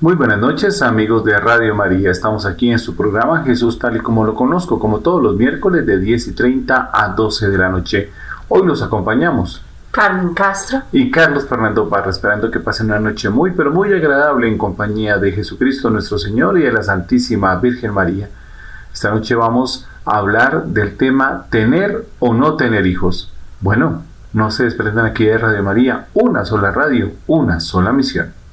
Muy buenas noches amigos de Radio María. Estamos aquí en su programa Jesús tal y como lo conozco, como todos los miércoles de 10 y 30 a 12 de la noche. Hoy los acompañamos. Carmen Castro. Y Carlos Fernando Parra, esperando que pasen una noche muy, pero muy agradable en compañía de Jesucristo nuestro Señor y de la Santísima Virgen María. Esta noche vamos a hablar del tema tener o no tener hijos. Bueno, no se desprendan aquí de Radio María, una sola radio, una sola misión.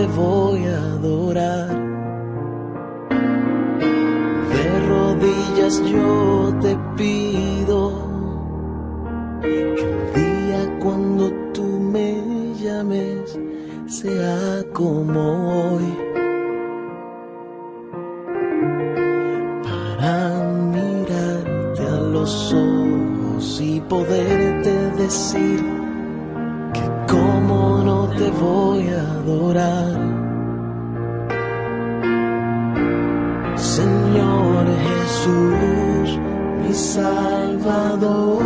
Te voy a adorar? De rodillas yo te pido que el día cuando tú me llames sea como hoy. poderte decir que como no te voy a adorar. Salvador,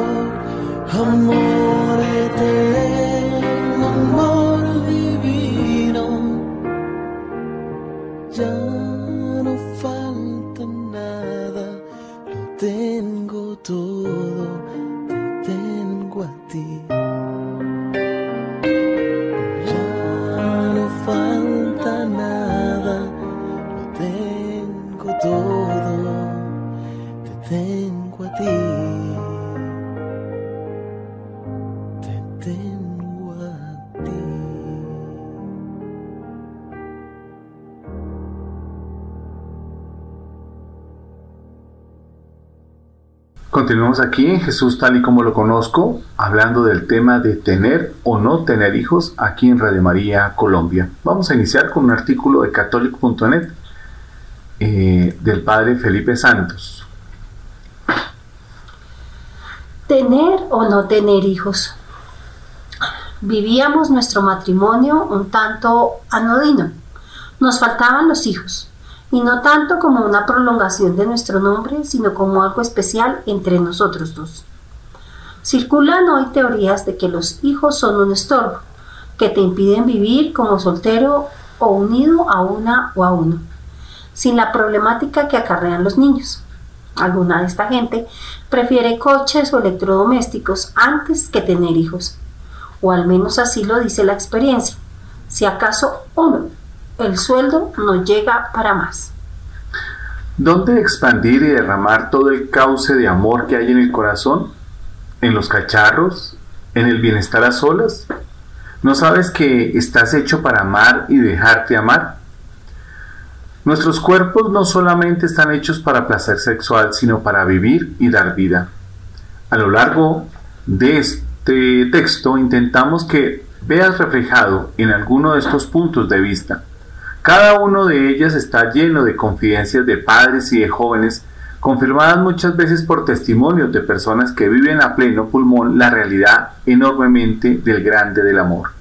amor Continuamos aquí en Jesús tal y como lo conozco, hablando del tema de tener o no tener hijos aquí en Radio María Colombia. Vamos a iniciar con un artículo de católico.net eh, del padre Felipe Santos. Tener o no tener hijos. Vivíamos nuestro matrimonio un tanto anodino. Nos faltaban los hijos y no tanto como una prolongación de nuestro nombre, sino como algo especial entre nosotros dos. Circulan hoy teorías de que los hijos son un estorbo, que te impiden vivir como soltero o unido a una o a uno, sin la problemática que acarrean los niños. Alguna de esta gente prefiere coches o electrodomésticos antes que tener hijos. o al menos así lo dice la experiencia. Si acaso uno, el sueldo no llega para más. ¿Dónde expandir y derramar todo el cauce de amor que hay en el corazón? ¿En los cacharros? ¿En el bienestar a solas? ¿No sabes que estás hecho para amar y dejarte amar? Nuestros cuerpos no solamente están hechos para placer sexual, sino para vivir y dar vida. A lo largo de este texto intentamos que veas reflejado en alguno de estos puntos de vista. Cada uno de ellas está lleno de confidencias de padres y de jóvenes, confirmadas muchas veces por testimonios de personas que viven a pleno pulmón la realidad enormemente del grande del amor.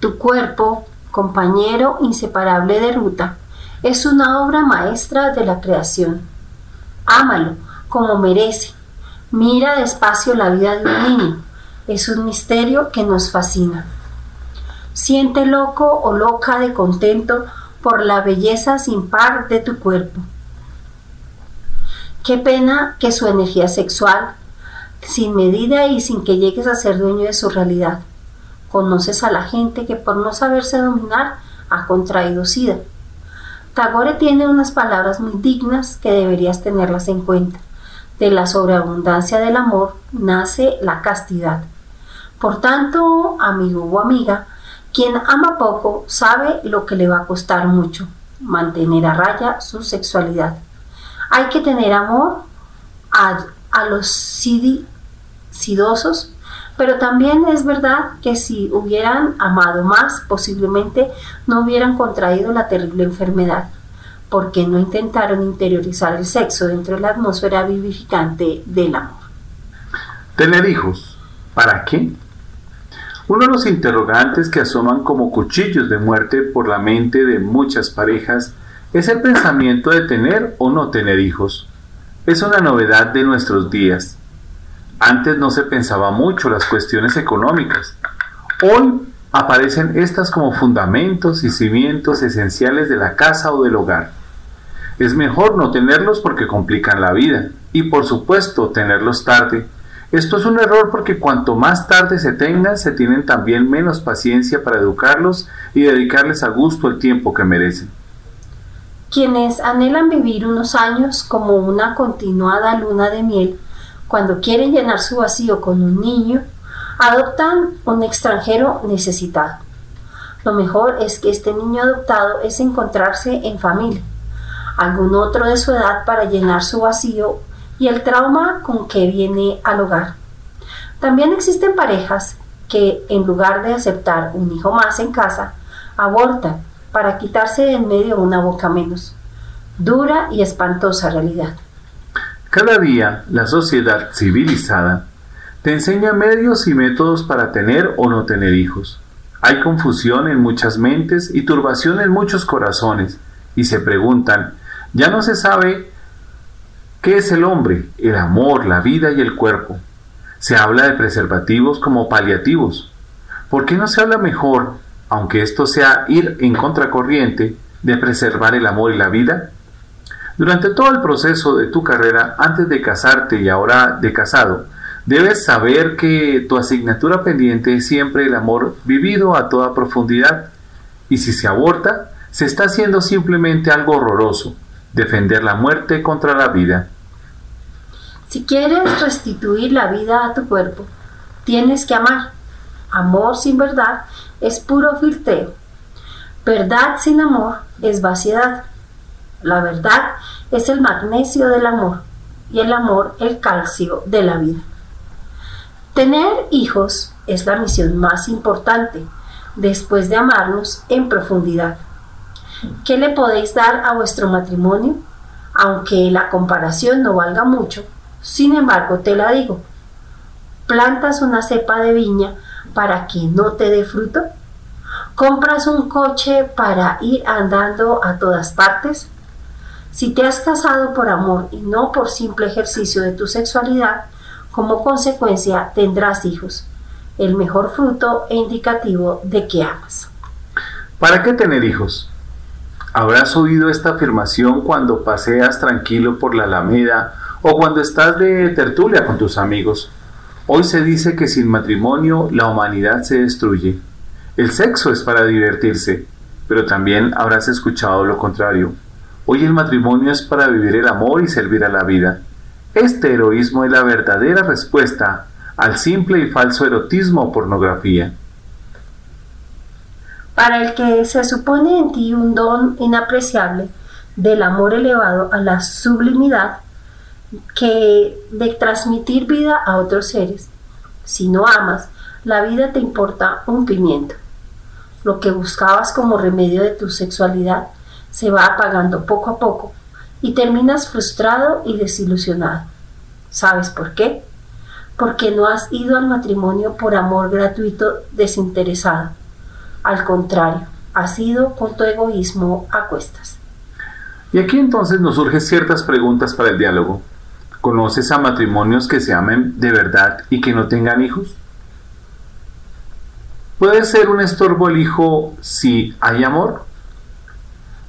Tu cuerpo compañero inseparable de ruta, es una obra maestra de la creación. Ámalo como merece. Mira despacio la vida de un niño. Es un misterio que nos fascina. Siente loco o loca de contento por la belleza sin par de tu cuerpo. Qué pena que su energía sexual, sin medida y sin que llegues a ser dueño de su realidad, Conoces a la gente que por no saberse dominar ha contraído SIDA. Tagore tiene unas palabras muy dignas que deberías tenerlas en cuenta. De la sobreabundancia del amor nace la castidad. Por tanto, amigo o amiga, quien ama poco sabe lo que le va a costar mucho, mantener a raya su sexualidad. Hay que tener amor a, los sidosos pero también es verdad que si hubieran amado más, posiblemente no hubieran contraído la terrible enfermedad, porque no intentaron interiorizar el sexo dentro de la atmósfera vivificante del amor. Tener hijos, ¿para qué? Uno de los interrogantes que asoman como cuchillos de muerte por la mente de muchas parejas es el pensamiento de tener o no tener hijos. Es una novedad de nuestros días antes no se pensaba mucho las cuestiones económicas. Hoy aparecen estas como fundamentos y cimientos esenciales de la casa o del hogar. Es mejor no tenerlos porque complican la vida y por supuesto tenerlos tarde. Esto es un error porque cuanto más tarde se tengan, se tienen también menos paciencia para educarlos y dedicarles a gusto el tiempo que merecen. Quienes anhelan vivir unos años como una continuada luna de miel cuando quieren llenar su vacío con un niño, adoptan un extranjero necesitado. Lo mejor es que este niño adoptado es encontrarse en familia, algún otro de su edad para llenar su vacío y el trauma con que viene al hogar. También existen parejas que, en lugar de aceptar un hijo más en casa, abortan para quitarse de en medio una boca menos. Dura y espantosa realidad. Cada día la sociedad civilizada te enseña medios y métodos para tener o no tener hijos. Hay confusión en muchas mentes y turbación en muchos corazones, y se preguntan, ya no se sabe qué es el hombre, el amor, la vida y el cuerpo. Se habla de preservativos como paliativos. ¿Por qué no se habla mejor, aunque esto sea ir en contracorriente, de preservar el amor y la vida? Durante todo el proceso de tu carrera, antes de casarte y ahora de casado, debes saber que tu asignatura pendiente es siempre el amor vivido a toda profundidad. Y si se aborta, se está haciendo simplemente algo horroroso, defender la muerte contra la vida. Si quieres restituir la vida a tu cuerpo, tienes que amar. Amor sin verdad es puro filtreo. Verdad sin amor es vaciedad. La verdad es el magnesio del amor y el amor el calcio de la vida. Tener hijos es la misión más importante después de amarnos en profundidad. ¿Qué le podéis dar a vuestro matrimonio? Aunque la comparación no valga mucho, sin embargo te la digo. ¿Plantas una cepa de viña para que no te dé fruto? ¿Compras un coche para ir andando a todas partes? Si te has casado por amor y no por simple ejercicio de tu sexualidad, como consecuencia tendrás hijos, el mejor fruto e indicativo de que amas. ¿Para qué tener hijos? Habrás oído esta afirmación cuando paseas tranquilo por la alameda o cuando estás de tertulia con tus amigos. Hoy se dice que sin matrimonio la humanidad se destruye. El sexo es para divertirse, pero también habrás escuchado lo contrario. Hoy el matrimonio es para vivir el amor y servir a la vida. Este heroísmo es la verdadera respuesta al simple y falso erotismo o pornografía. Para el que se supone en ti un don inapreciable del amor elevado a la sublimidad, que de transmitir vida a otros seres. Si no amas, la vida te importa un pimiento. Lo que buscabas como remedio de tu sexualidad se va apagando poco a poco y terminas frustrado y desilusionado. ¿Sabes por qué? Porque no has ido al matrimonio por amor gratuito desinteresado. Al contrario, has ido con tu egoísmo a cuestas. Y aquí entonces nos surgen ciertas preguntas para el diálogo. ¿Conoces a matrimonios que se amen de verdad y que no tengan hijos? ¿Puede ser un estorbo el hijo si hay amor?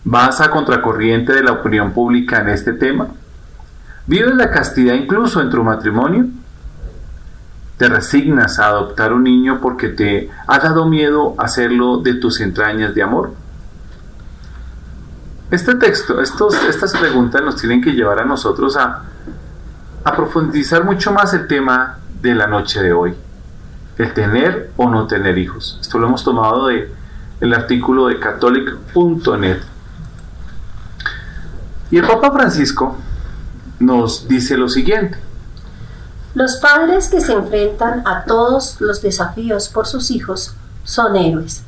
¿Vas a contracorriente de la opinión pública en este tema? ¿Vives la castidad incluso en tu matrimonio? ¿Te resignas a adoptar un niño porque te ha dado miedo hacerlo de tus entrañas de amor? Este texto, estos, estas preguntas nos tienen que llevar a nosotros a a profundizar mucho más el tema de la noche de hoy, el tener o no tener hijos. Esto lo hemos tomado de el artículo de catholic.net. Y el Papa Francisco nos dice lo siguiente. Los padres que se enfrentan a todos los desafíos por sus hijos son héroes.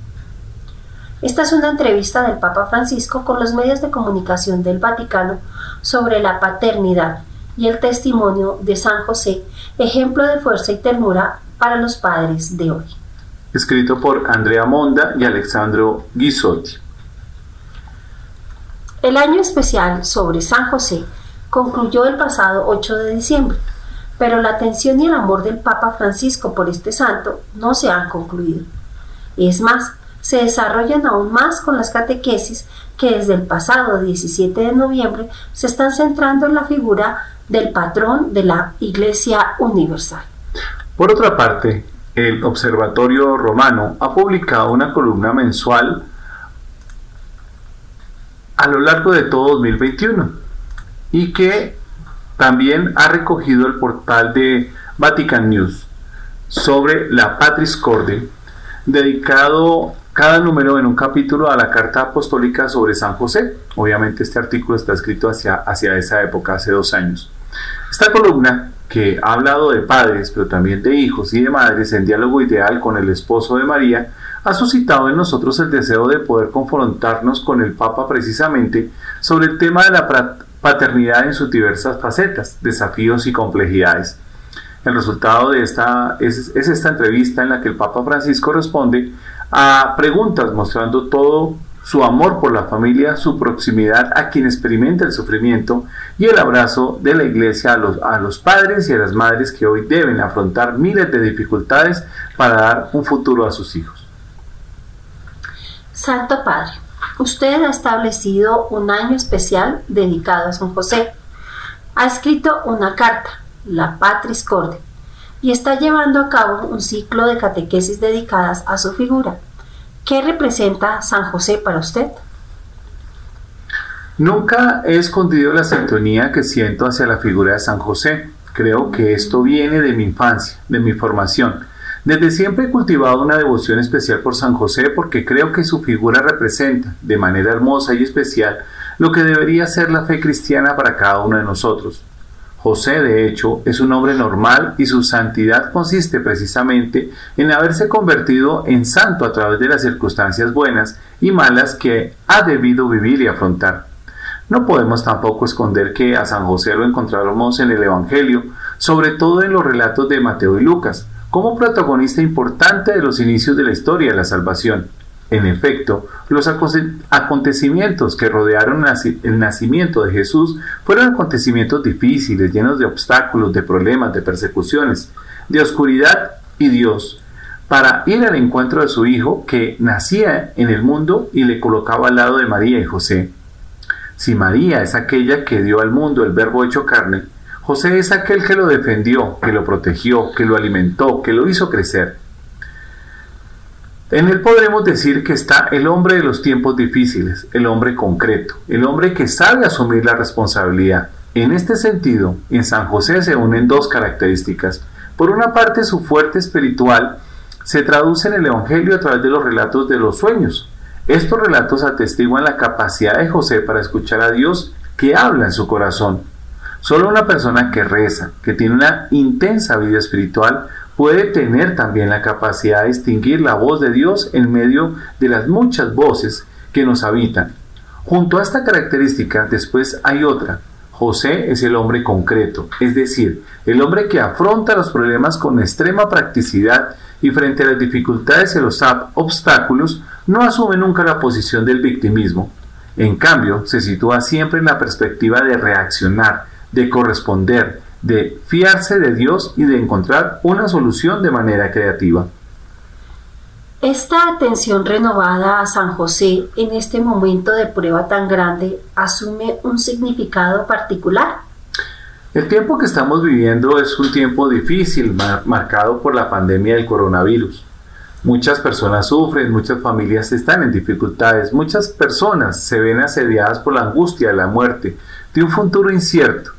Esta es una entrevista del Papa Francisco con los medios de comunicación del Vaticano sobre la paternidad y el testimonio de San José, ejemplo de fuerza y ternura para los padres de hoy. Escrito por Andrea Monda y Alexandro Guisotti. El año especial sobre San José concluyó el pasado 8 de diciembre, pero la atención y el amor del Papa Francisco por este santo no se han concluido. Es más, se desarrollan aún más con las catequesis que desde el pasado 17 de noviembre se están centrando en la figura del patrón de la Iglesia Universal. Por otra parte, el Observatorio Romano ha publicado una columna mensual a lo largo de todo 2021 y que también ha recogido el portal de Vatican News sobre la Patris Corde, dedicado cada número en un capítulo a la carta apostólica sobre San José. Obviamente este artículo está escrito hacia, hacia esa época, hace dos años. Esta columna, que ha hablado de padres, pero también de hijos y de madres en diálogo ideal con el esposo de María, ha suscitado en nosotros el deseo de poder confrontarnos con el Papa precisamente sobre el tema de la paternidad en sus diversas facetas, desafíos y complejidades. El resultado de esta es, es esta entrevista en la que el Papa Francisco responde a preguntas mostrando todo su amor por la familia, su proximidad a quien experimenta el sufrimiento y el abrazo de la iglesia a los, a los padres y a las madres que hoy deben afrontar miles de dificultades para dar un futuro a sus hijos. Santo Padre, usted ha establecido un año especial dedicado a San José. Ha escrito una carta, la Patris Corde, y está llevando a cabo un ciclo de catequesis dedicadas a su figura. ¿Qué representa San José para usted? Nunca he escondido la sintonía que siento hacia la figura de San José. Creo que esto viene de mi infancia, de mi formación. Desde siempre he cultivado una devoción especial por San José porque creo que su figura representa, de manera hermosa y especial, lo que debería ser la fe cristiana para cada uno de nosotros. José, de hecho, es un hombre normal y su santidad consiste precisamente en haberse convertido en santo a través de las circunstancias buenas y malas que ha debido vivir y afrontar. No podemos tampoco esconder que a San José lo encontramos en el Evangelio, sobre todo en los relatos de Mateo y Lucas, como protagonista importante de los inicios de la historia de la salvación. En efecto, los acontecimientos que rodearon el nacimiento de Jesús fueron acontecimientos difíciles, llenos de obstáculos, de problemas, de persecuciones, de oscuridad y Dios, para ir al encuentro de su Hijo que nacía en el mundo y le colocaba al lado de María y José. Si María es aquella que dio al mundo el verbo hecho carne, José es aquel que lo defendió, que lo protegió, que lo alimentó, que lo hizo crecer. En él podremos decir que está el hombre de los tiempos difíciles, el hombre concreto, el hombre que sabe asumir la responsabilidad. En este sentido, en San José se unen dos características. Por una parte, su fuerte espiritual se traduce en el Evangelio a través de los relatos de los sueños. Estos relatos atestiguan la capacidad de José para escuchar a Dios que habla en su corazón. Solo una persona que reza, que tiene una intensa vida espiritual, puede tener también la capacidad de distinguir la voz de Dios en medio de las muchas voces que nos habitan. Junto a esta característica, después hay otra. José es el hombre concreto, es decir, el hombre que afronta los problemas con extrema practicidad y frente a las dificultades y los obstáculos no asume nunca la posición del victimismo. En cambio, se sitúa siempre en la perspectiva de reaccionar, de corresponder, de fiarse de Dios y de encontrar una solución de manera creativa. Esta atención renovada a San José en este momento de prueba tan grande asume un significado particular. El tiempo que estamos viviendo es un tiempo difícil, marcado por la pandemia del coronavirus. Muchas personas sufren, muchas familias están en dificultades, muchas personas se ven asediadas por la angustia de la muerte, de un futuro incierto.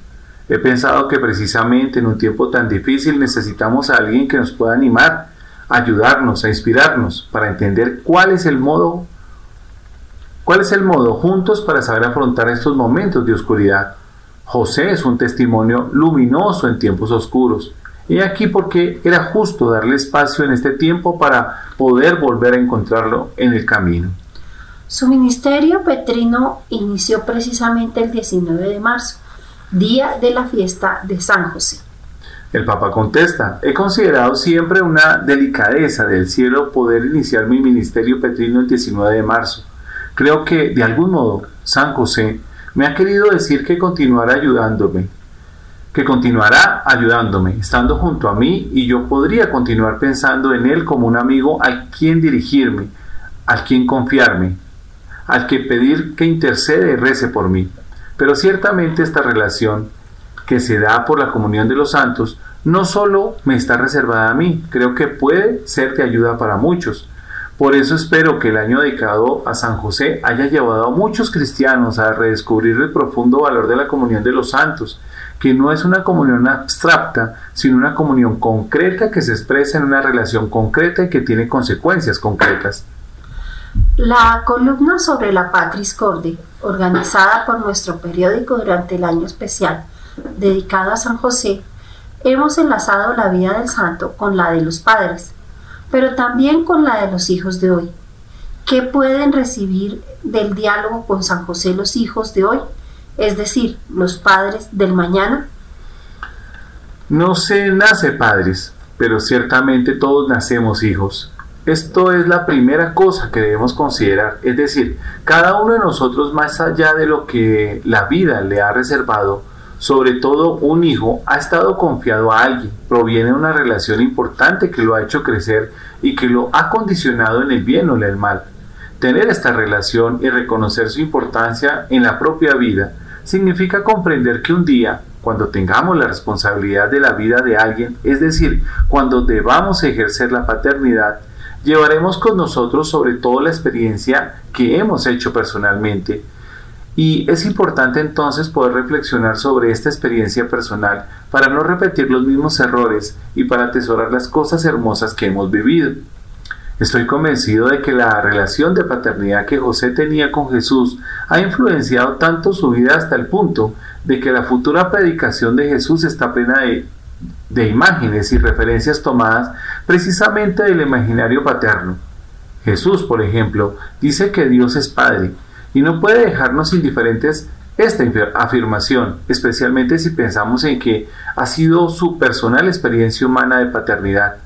He pensado que precisamente en un tiempo tan difícil necesitamos a alguien que nos pueda animar, ayudarnos, a inspirarnos, para entender cuál es el modo, cuál es el modo juntos para saber afrontar estos momentos de oscuridad. José es un testimonio luminoso en tiempos oscuros. Y aquí porque era justo darle espacio en este tiempo para poder volver a encontrarlo en el camino. Su ministerio petrino inició precisamente el 19 de marzo día de la fiesta de San José. El Papa contesta, he considerado siempre una delicadeza del cielo poder iniciar mi ministerio petrino el 19 de marzo. Creo que, de algún modo, San José me ha querido decir que continuará ayudándome, que continuará ayudándome, estando junto a mí y yo podría continuar pensando en él como un amigo al quien dirigirme, al quien confiarme, al que pedir que intercede y rece por mí. Pero ciertamente esta relación que se da por la comunión de los santos no solo me está reservada a mí, creo que puede ser de ayuda para muchos. Por eso espero que el año dedicado a San José haya llevado a muchos cristianos a redescubrir el profundo valor de la comunión de los santos, que no es una comunión abstracta, sino una comunión concreta que se expresa en una relación concreta y que tiene consecuencias concretas. La columna sobre la Patris Corde, organizada por nuestro periódico durante el año especial dedicado a San José, hemos enlazado la vida del santo con la de los padres, pero también con la de los hijos de hoy. ¿Qué pueden recibir del diálogo con San José los hijos de hoy? Es decir, los padres del mañana. No se nace padres, pero ciertamente todos nacemos hijos. Esto es la primera cosa que debemos considerar, es decir, cada uno de nosotros más allá de lo que la vida le ha reservado, sobre todo un hijo, ha estado confiado a alguien, proviene de una relación importante que lo ha hecho crecer y que lo ha condicionado en el bien o en el mal. Tener esta relación y reconocer su importancia en la propia vida significa comprender que un día, cuando tengamos la responsabilidad de la vida de alguien, es decir, cuando debamos ejercer la paternidad, llevaremos con nosotros sobre todo la experiencia que hemos hecho personalmente. Y es importante entonces poder reflexionar sobre esta experiencia personal para no repetir los mismos errores y para atesorar las cosas hermosas que hemos vivido. Estoy convencido de que la relación de paternidad que José tenía con Jesús ha influenciado tanto su vida hasta el punto de que la futura predicación de Jesús está plena de de imágenes y referencias tomadas precisamente del imaginario paterno. Jesús, por ejemplo, dice que Dios es Padre y no puede dejarnos indiferentes esta afirmación, especialmente si pensamos en que ha sido su personal experiencia humana de paternidad.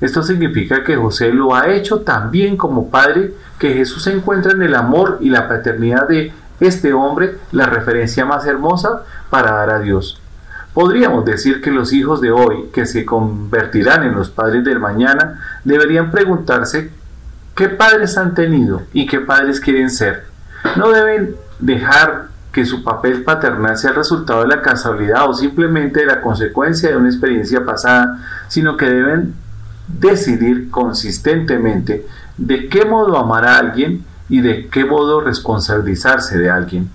Esto significa que José lo ha hecho tan bien como padre que Jesús encuentra en el amor y la paternidad de este hombre la referencia más hermosa para dar a Dios. Podríamos decir que los hijos de hoy, que se convertirán en los padres del mañana, deberían preguntarse qué padres han tenido y qué padres quieren ser. No deben dejar que su papel paternal sea el resultado de la casualidad o simplemente de la consecuencia de una experiencia pasada, sino que deben decidir consistentemente de qué modo amar a alguien y de qué modo responsabilizarse de alguien.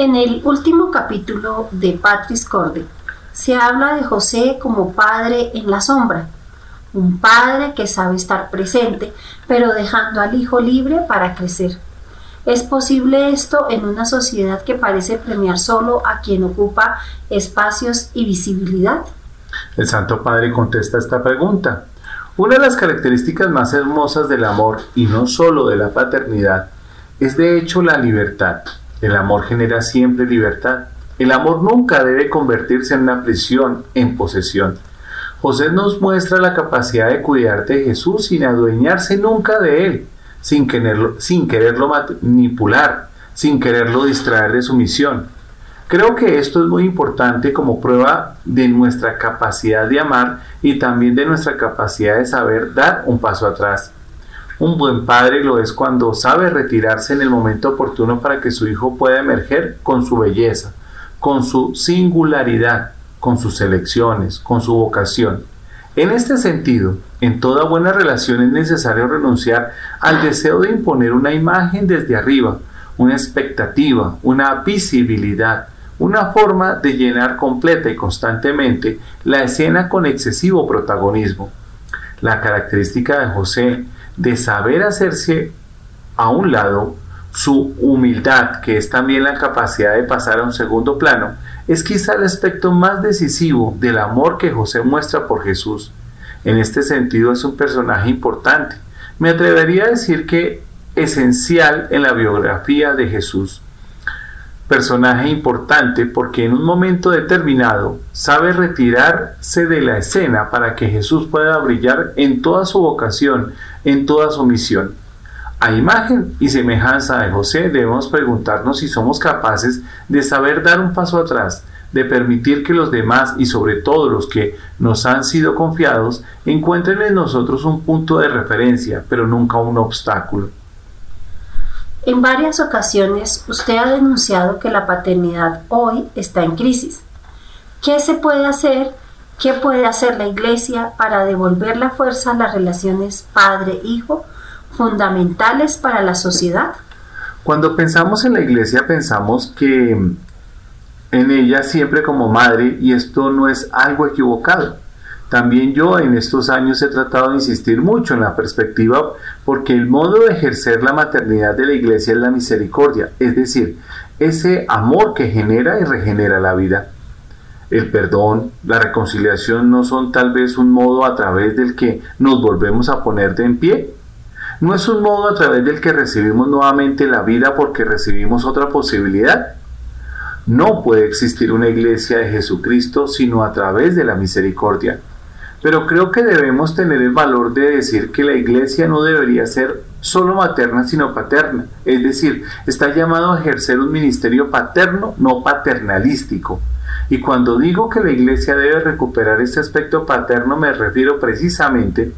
En el último capítulo de Patris Corde se habla de José como padre en la sombra, un padre que sabe estar presente, pero dejando al hijo libre para crecer. ¿Es posible esto en una sociedad que parece premiar solo a quien ocupa espacios y visibilidad? El Santo Padre contesta esta pregunta. Una de las características más hermosas del amor, y no solo de la paternidad, es de hecho la libertad. El amor genera siempre libertad. El amor nunca debe convertirse en una prisión, en posesión. José nos muestra la capacidad de cuidar de Jesús sin adueñarse nunca de él, sin quererlo, sin quererlo manipular, sin quererlo distraer de su misión. Creo que esto es muy importante como prueba de nuestra capacidad de amar y también de nuestra capacidad de saber dar un paso atrás. Un buen padre lo es cuando sabe retirarse en el momento oportuno para que su hijo pueda emerger con su belleza, con su singularidad, con sus elecciones, con su vocación. En este sentido, en toda buena relación es necesario renunciar al deseo de imponer una imagen desde arriba, una expectativa, una visibilidad, una forma de llenar completa y constantemente la escena con excesivo protagonismo. La característica de José de saber hacerse a un lado, su humildad, que es también la capacidad de pasar a un segundo plano, es quizá el aspecto más decisivo del amor que José muestra por Jesús. En este sentido es un personaje importante. Me atrevería a decir que esencial en la biografía de Jesús. Personaje importante porque en un momento determinado sabe retirarse de la escena para que Jesús pueda brillar en toda su vocación, en toda su misión. A imagen y semejanza de José debemos preguntarnos si somos capaces de saber dar un paso atrás, de permitir que los demás y sobre todo los que nos han sido confiados encuentren en nosotros un punto de referencia, pero nunca un obstáculo. En varias ocasiones usted ha denunciado que la paternidad hoy está en crisis. ¿Qué se puede hacer? ¿Qué puede hacer la Iglesia para devolver la fuerza a las relaciones padre-hijo? fundamentales para la sociedad? Cuando pensamos en la iglesia pensamos que en ella siempre como madre y esto no es algo equivocado. También yo en estos años he tratado de insistir mucho en la perspectiva porque el modo de ejercer la maternidad de la iglesia es la misericordia, es decir, ese amor que genera y regenera la vida. El perdón, la reconciliación no son tal vez un modo a través del que nos volvemos a poner de en pie, no es un modo a través del que recibimos nuevamente la vida porque recibimos otra posibilidad. No puede existir una iglesia de Jesucristo sino a través de la misericordia. Pero creo que debemos tener el valor de decir que la iglesia no debería ser solo materna sino paterna. Es decir, está llamado a ejercer un ministerio paterno, no paternalístico. Y cuando digo que la iglesia debe recuperar este aspecto paterno me refiero precisamente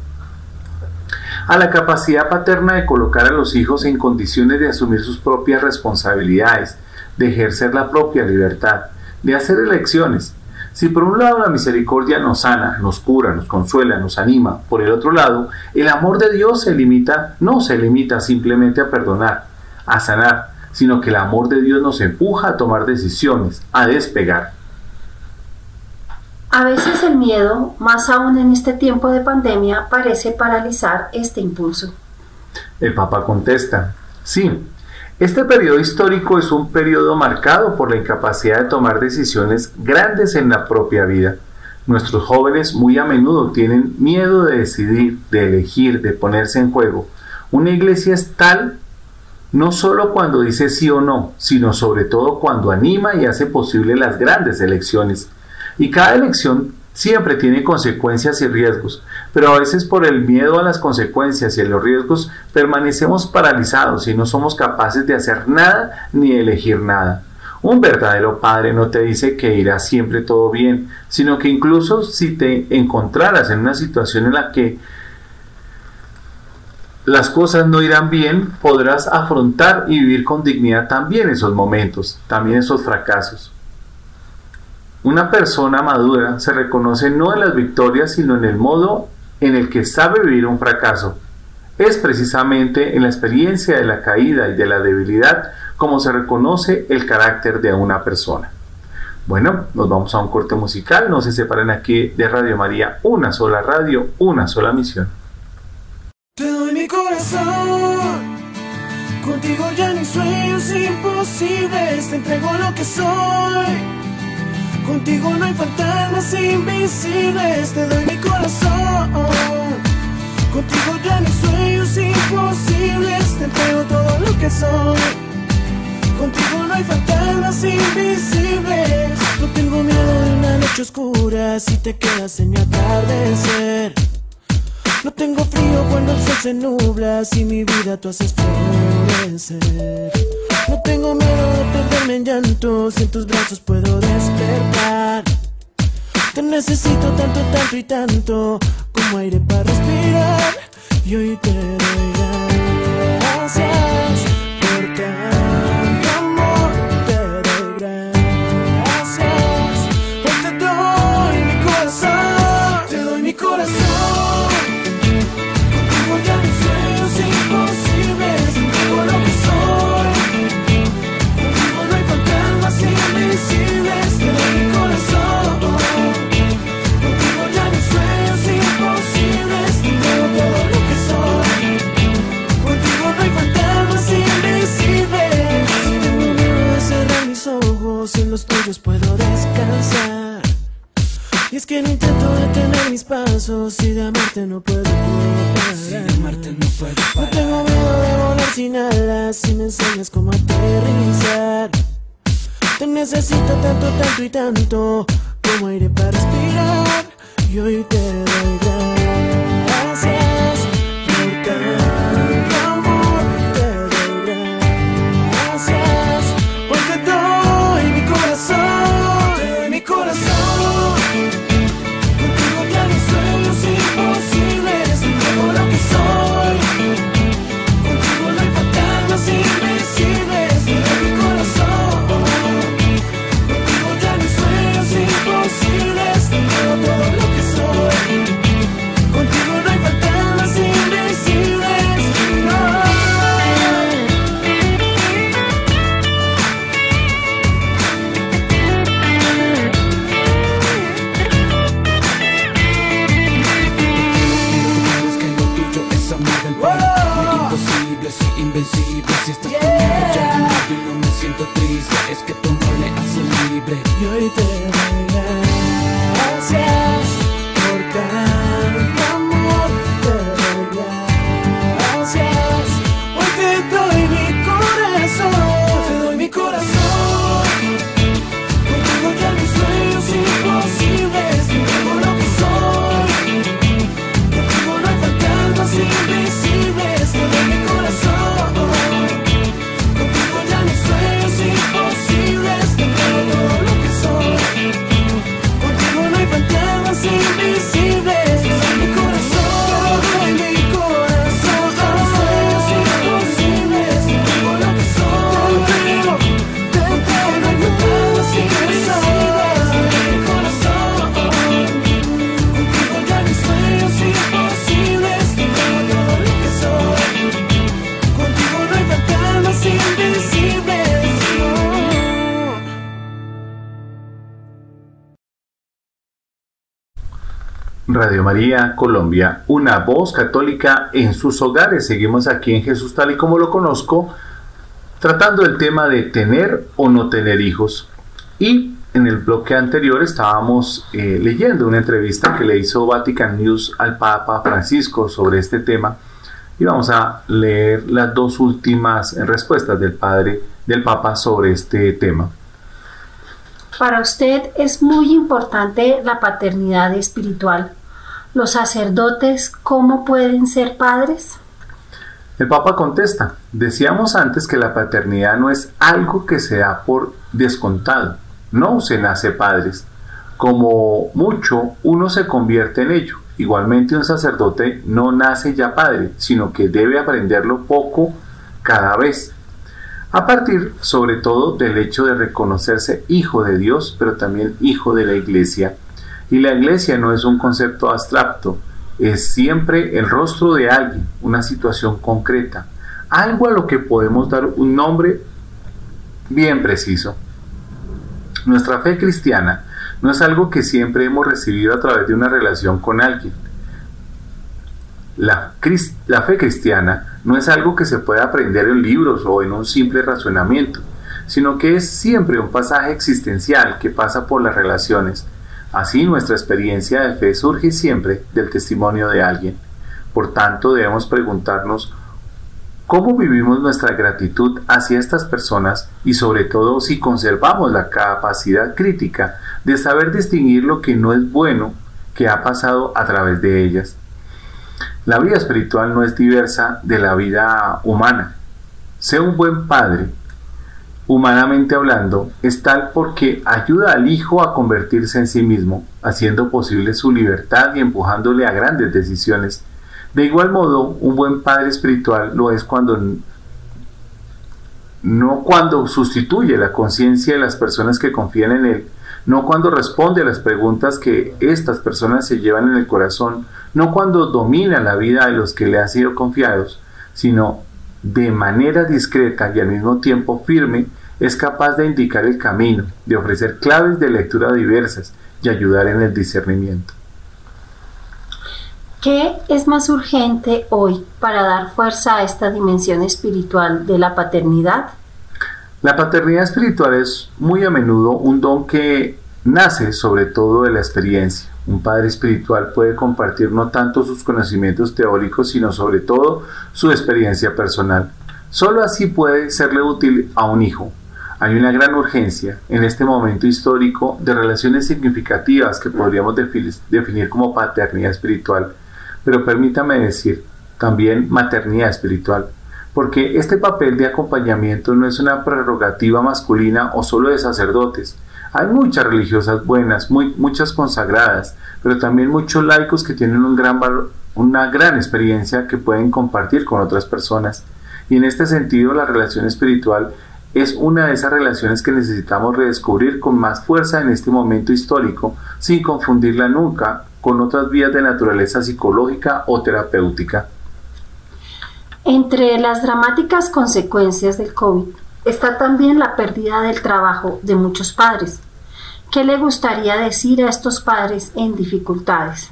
a la capacidad paterna de colocar a los hijos en condiciones de asumir sus propias responsabilidades, de ejercer la propia libertad, de hacer elecciones. Si por un lado la misericordia nos sana, nos cura, nos consuela, nos anima, por el otro lado, el amor de Dios se limita, no se limita simplemente a perdonar, a sanar, sino que el amor de Dios nos empuja a tomar decisiones, a despegar. A veces el miedo, más aún en este tiempo de pandemia, parece paralizar este impulso. El Papa contesta, sí, este periodo histórico es un periodo marcado por la incapacidad de tomar decisiones grandes en la propia vida. Nuestros jóvenes muy a menudo tienen miedo de decidir, de elegir, de ponerse en juego. Una iglesia es tal no solo cuando dice sí o no, sino sobre todo cuando anima y hace posible las grandes elecciones. Y cada elección siempre tiene consecuencias y riesgos, pero a veces por el miedo a las consecuencias y a los riesgos permanecemos paralizados y no somos capaces de hacer nada ni elegir nada. Un verdadero padre no te dice que irá siempre todo bien, sino que incluso si te encontraras en una situación en la que las cosas no irán bien, podrás afrontar y vivir con dignidad también esos momentos, también esos fracasos. Una persona madura se reconoce no en las victorias, sino en el modo en el que sabe vivir un fracaso. Es precisamente en la experiencia de la caída y de la debilidad como se reconoce el carácter de una persona. Bueno, nos vamos a un corte musical, no se separen aquí de Radio María, una sola radio, una sola misión. Te doy mi corazón, contigo ya ni sueños imposibles, te entrego lo que soy. Contigo no hay fantasmas invisibles, te doy mi corazón. Contigo ya ni sueños imposibles, te entrego todo lo que soy. Contigo no hay fantasmas invisibles. No tengo miedo de una noche oscura si te quedas en mi atardecer. No tengo frío cuando el sol se nubla si mi vida tú haces florecer. No tengo miedo de perderme en llanto si en tus brazos puedo despertar. Te necesito tanto, tanto y tanto como aire para respirar. Y hoy te doy gracias los tuyos puedo descansar. Y es que no intento detener mis pasos y de amarte no puedo parar. Si de amarte no puedo No tengo miedo de volar sin alas si me enseñas cómo aterrizar. Te necesito tanto, tanto y tanto como aire para respirar. Y hoy te doy gracias triste Es que tu amor me hace libre. Y hoy te gracias Radio María Colombia, una voz católica en sus hogares. Seguimos aquí en Jesús tal y como lo conozco, tratando el tema de tener o no tener hijos. Y en el bloque anterior estábamos eh, leyendo una entrevista que le hizo Vatican News al Papa Francisco sobre este tema. Y vamos a leer las dos últimas respuestas del Padre, del Papa sobre este tema. Para usted es muy importante la paternidad espiritual. ¿Los sacerdotes cómo pueden ser padres? El Papa contesta, decíamos antes que la paternidad no es algo que se da por descontado, no se nace padres, como mucho uno se convierte en ello, Igualmente un sacerdote no nace ya padre, sino que debe aprenderlo poco cada vez, a partir sobre todo del hecho de reconocerse hijo de Dios, pero también hijo de la iglesia. Y la iglesia no es un concepto abstracto, es siempre el rostro de alguien, una situación concreta, algo a lo que podemos dar un nombre bien preciso. Nuestra fe cristiana no es algo que siempre hemos recibido a través de una relación con alguien. La, fe cristiana no es algo que se puede aprender en libros o en un simple razonamiento, sino que es siempre un pasaje existencial que pasa por las relaciones. Así nuestra experiencia de fe surge siempre del testimonio de alguien. Por tanto, debemos preguntarnos cómo vivimos nuestra gratitud hacia estas personas y sobre todo si conservamos la capacidad crítica de saber distinguir lo que no es bueno que ha pasado a través de ellas. La vida espiritual no es diversa de la vida humana. Ser un buen padre, humanamente hablando, es tal porque ayuda al hijo a convertirse en sí mismo, haciendo posible su libertad y empujándole a grandes decisiones. De igual modo, un buen padre espiritual lo es cuando no cuando sustituye la conciencia de las personas que confían en él, no cuando responde a las preguntas que estas personas se llevan en el corazón, no cuando domina la vida de los que le han sido confiados, sino de manera discreta y al mismo tiempo firme, es capaz de indicar el camino, de ofrecer claves de lectura diversas y ayudar en el discernimiento. ¿Qué es más urgente hoy para dar fuerza a esta dimensión espiritual de la paternidad? La paternidad espiritual es muy a menudo un don que nace sobre todo de la experiencia. Un padre espiritual puede compartir no tanto sus conocimientos teóricos, sino sobre todo su experiencia personal. Solo así puede serle útil a un hijo. Hay una gran urgencia en este momento histórico de relaciones significativas que podríamos definir como paternidad espiritual, pero permítame decir también maternidad espiritual porque este papel de acompañamiento no es una prerrogativa masculina o solo de sacerdotes. Hay muchas religiosas buenas, muy, muchas consagradas, pero también muchos laicos que tienen una gran experiencia que pueden compartir con otras personas. Y en este sentido, la relación espiritual es una de esas relaciones que necesitamos redescubrir con más fuerza en este momento histórico, sin confundirla nunca con otras vías de naturaleza psicológica o terapéutica. Entre las dramáticas consecuencias del COVID está también la pérdida del trabajo de muchos padres. ¿Qué le gustaría decir a estos padres en dificultades?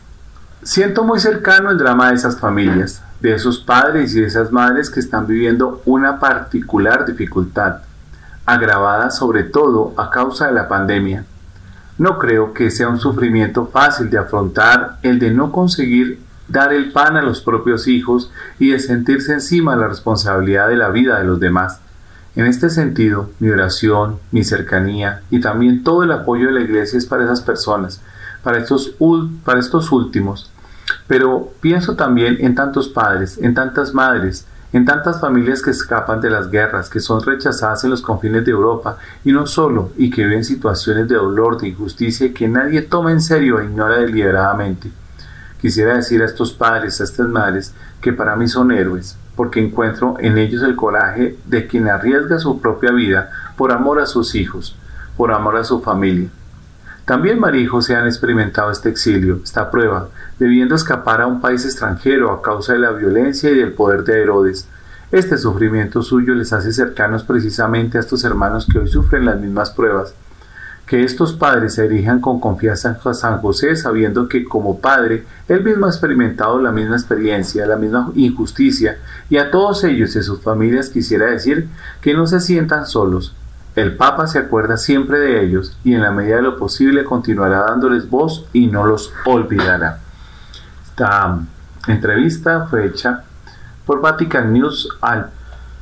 Siento muy cercano el drama de esas familias, de esos padres y de esas madres que están viviendo una particular dificultad, agravada sobre todo a causa de la pandemia. No creo que sea un sufrimiento fácil de afrontar el de no conseguir dar el pan a los propios hijos y de sentirse encima la responsabilidad de la vida de los demás. En este sentido, mi oración, mi cercanía y también todo el apoyo de la iglesia es para esas personas, para estos, para estos últimos. Pero pienso también en tantos padres, en tantas madres, en tantas familias que escapan de las guerras, que son rechazadas en los confines de Europa, y no solo, y que viven situaciones de dolor, de injusticia que nadie toma en serio e ignora deliberadamente. Quisiera decir a estos padres, a estas madres, que para mí son héroes, porque encuentro en ellos el coraje de quien arriesga su propia vida por amor a sus hijos, por amor a su familia. También María y José han experimentado este exilio, esta prueba, debiendo escapar a un país extranjero a causa de la violencia y del poder de Herodes. Este sufrimiento suyo les hace cercanos precisamente a estos hermanos que hoy sufren las mismas pruebas que estos padres se erijan con confianza en San José, sabiendo que como padre, él mismo ha experimentado la misma experiencia, la misma injusticia, y a todos ellos y sus familias quisiera decir que no se sientan solos. El Papa se acuerda siempre de ellos y en la medida de lo posible continuará dándoles voz y no los olvidará. Esta entrevista fue hecha por Vatican News al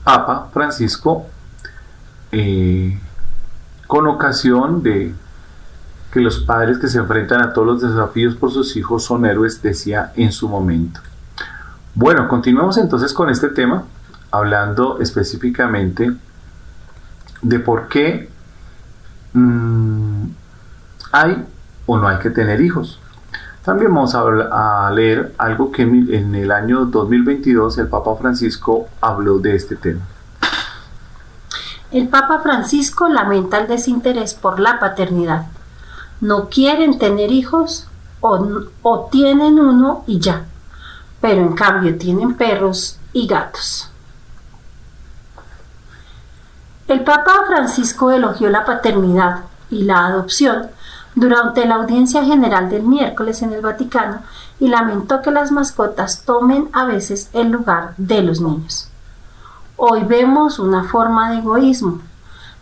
Papa Francisco. Eh, con ocasión de que los padres que se enfrentan a todos los desafíos por sus hijos son héroes, decía en su momento. Bueno, continuamos entonces con este tema, hablando específicamente de por qué mm, hay o no hay que tener hijos. También vamos a, leer algo que en el año 2022 el Papa Francisco habló de este tema. El Papa Francisco lamenta el desinterés por la paternidad. No quieren tener hijos o, tienen uno y ya, pero en cambio tienen perros y gatos. El Papa Francisco elogió la paternidad y la adopción durante la audiencia general del miércoles en el Vaticano y lamentó que las mascotas tomen a veces el lugar de los niños. Hoy vemos una forma de egoísmo.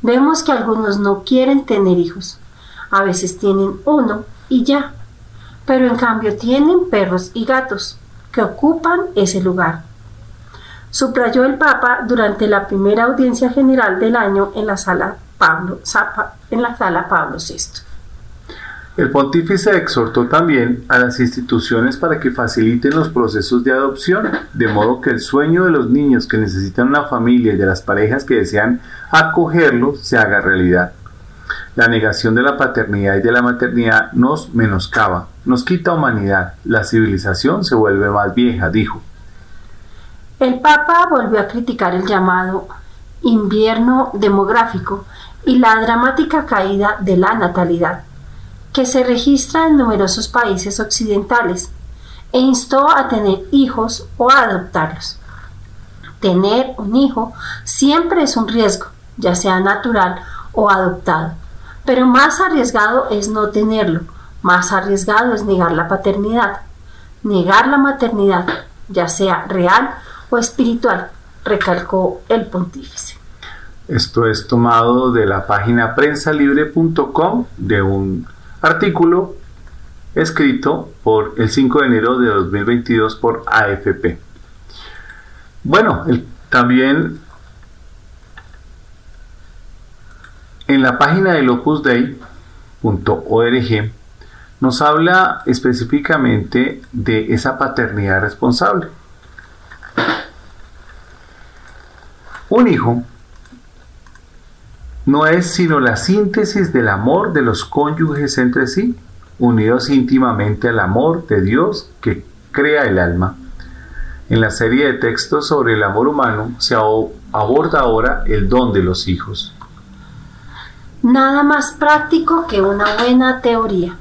Vemos que algunos no quieren tener hijos. A veces tienen uno y ya. Pero en cambio tienen perros y gatos que ocupan ese lugar. Subrayó el Papa durante la primera audiencia general del año en la sala Pablo, en la sala Pablo VI. El pontífice exhortó también a las instituciones para que faciliten los procesos de adopción, de modo que el sueño de los niños que necesitan una familia y de las parejas que desean acogerlos se haga realidad. La negación de la paternidad y de la maternidad nos menoscaba, nos quita humanidad, la civilización se vuelve más vieja, dijo. El Papa volvió a criticar el llamado invierno demográfico y la dramática caída de la natalidad que se registra en numerosos países occidentales e instó a tener hijos o a adoptarlos. Tener un hijo siempre es un riesgo, ya sea natural o adoptado, pero más arriesgado es no tenerlo, más arriesgado es negar la paternidad, negar la maternidad, ya sea real o espiritual, recalcó el pontífice. Esto es tomado de la página prensalibre.com de un Artículo escrito por el 5 de enero de 2022 por AFP. Bueno, también en la página del Opus Dei.org nos habla específicamente de esa paternidad responsable. Un hijo no es sino la síntesis del amor de los cónyuges entre sí, unidos íntimamente al amor de Dios que crea el alma. En la serie de textos sobre el amor humano se aborda ahora el don de los hijos. Nada más práctico que una buena teoría.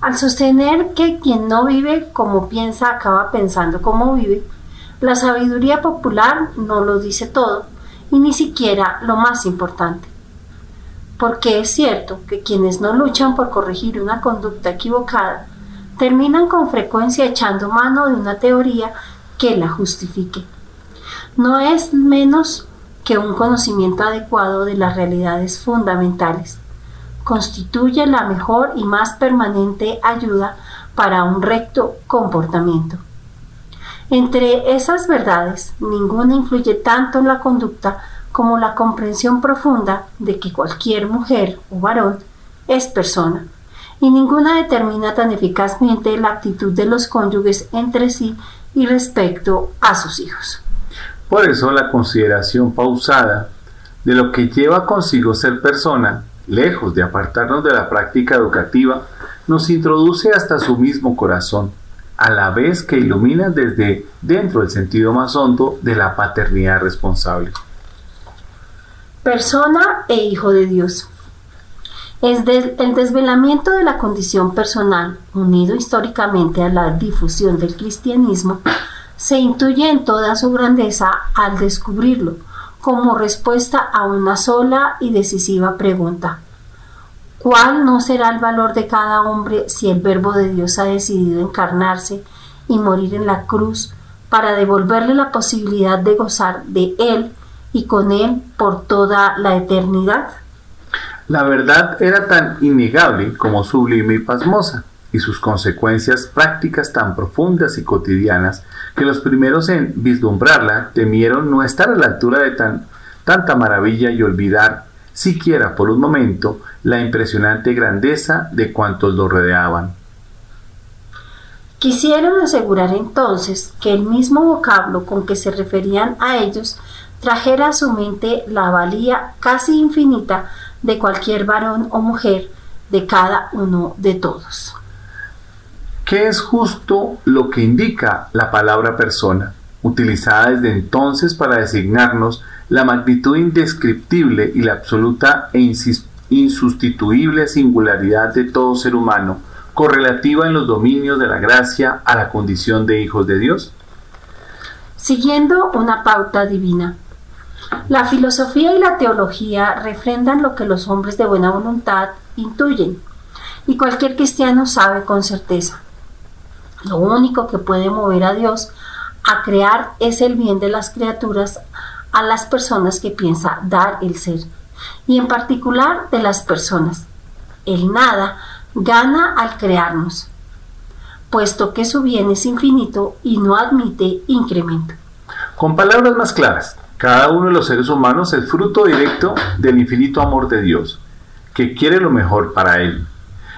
Al sostener que quien no vive como piensa acaba pensando como vive, la sabiduría popular no lo dice todo y ni siquiera lo más importante. Porque es cierto que quienes no luchan por corregir una conducta equivocada terminan con frecuencia echando mano de una teoría que la justifique. No es menos que un conocimiento adecuado de las realidades fundamentales. Constituye la mejor y más permanente ayuda para un recto comportamiento. Entre esas verdades, ninguna influye tanto en la conducta como la comprensión profunda de que cualquier mujer o varón es persona, y ninguna determina tan eficazmente la actitud de los cónyuges entre sí y respecto a sus hijos. Por eso la consideración pausada de lo que lleva consigo ser persona, lejos de apartarnos de la práctica educativa, nos introduce hasta su mismo corazón a la vez que ilumina desde dentro el sentido más hondo de la paternidad responsable. Persona e hijo de Dios. Es el desvelamiento de la condición personal, unido históricamente a la difusión del cristianismo, se intuye en toda su grandeza al descubrirlo, como respuesta a una sola y decisiva pregunta. ¿Cuál no será el valor de cada hombre si el Verbo de Dios ha decidido encarnarse y morir en la cruz para devolverle la posibilidad de gozar de Él y con Él por toda la eternidad? La verdad era tan innegable como sublime y pasmosa, y sus consecuencias prácticas tan profundas y cotidianas, que los primeros en vislumbrarla temieron no estar a la altura de tan, tanta maravilla y olvidar siquiera por un momento la impresionante grandeza de cuantos lo rodeaban. Quisieron asegurar entonces que el mismo vocablo con que se referían a ellos trajera a su mente la valía casi infinita de cualquier varón o mujer, de cada uno de todos. ¿Qué es justo lo que indica la palabra persona, utilizada desde entonces para designarnos la magnitud indescriptible y la absoluta e insustituible singularidad de todo ser humano, correlativa en los dominios de la gracia a la condición de hijos de Dios? Siguiendo una pauta divina. La filosofía y la teología refrendan lo que los hombres de buena voluntad intuyen, y cualquier cristiano sabe con certeza. Lo único que puede mover a Dios a crear es el bien de las criaturas a las personas que piensa dar el ser, y en particular de las personas. El nada gana al crearnos, puesto que su bien es infinito y no admite incremento. Con palabras más claras, cada uno de los seres humanos es fruto directo del infinito amor de Dios, que quiere lo mejor para él.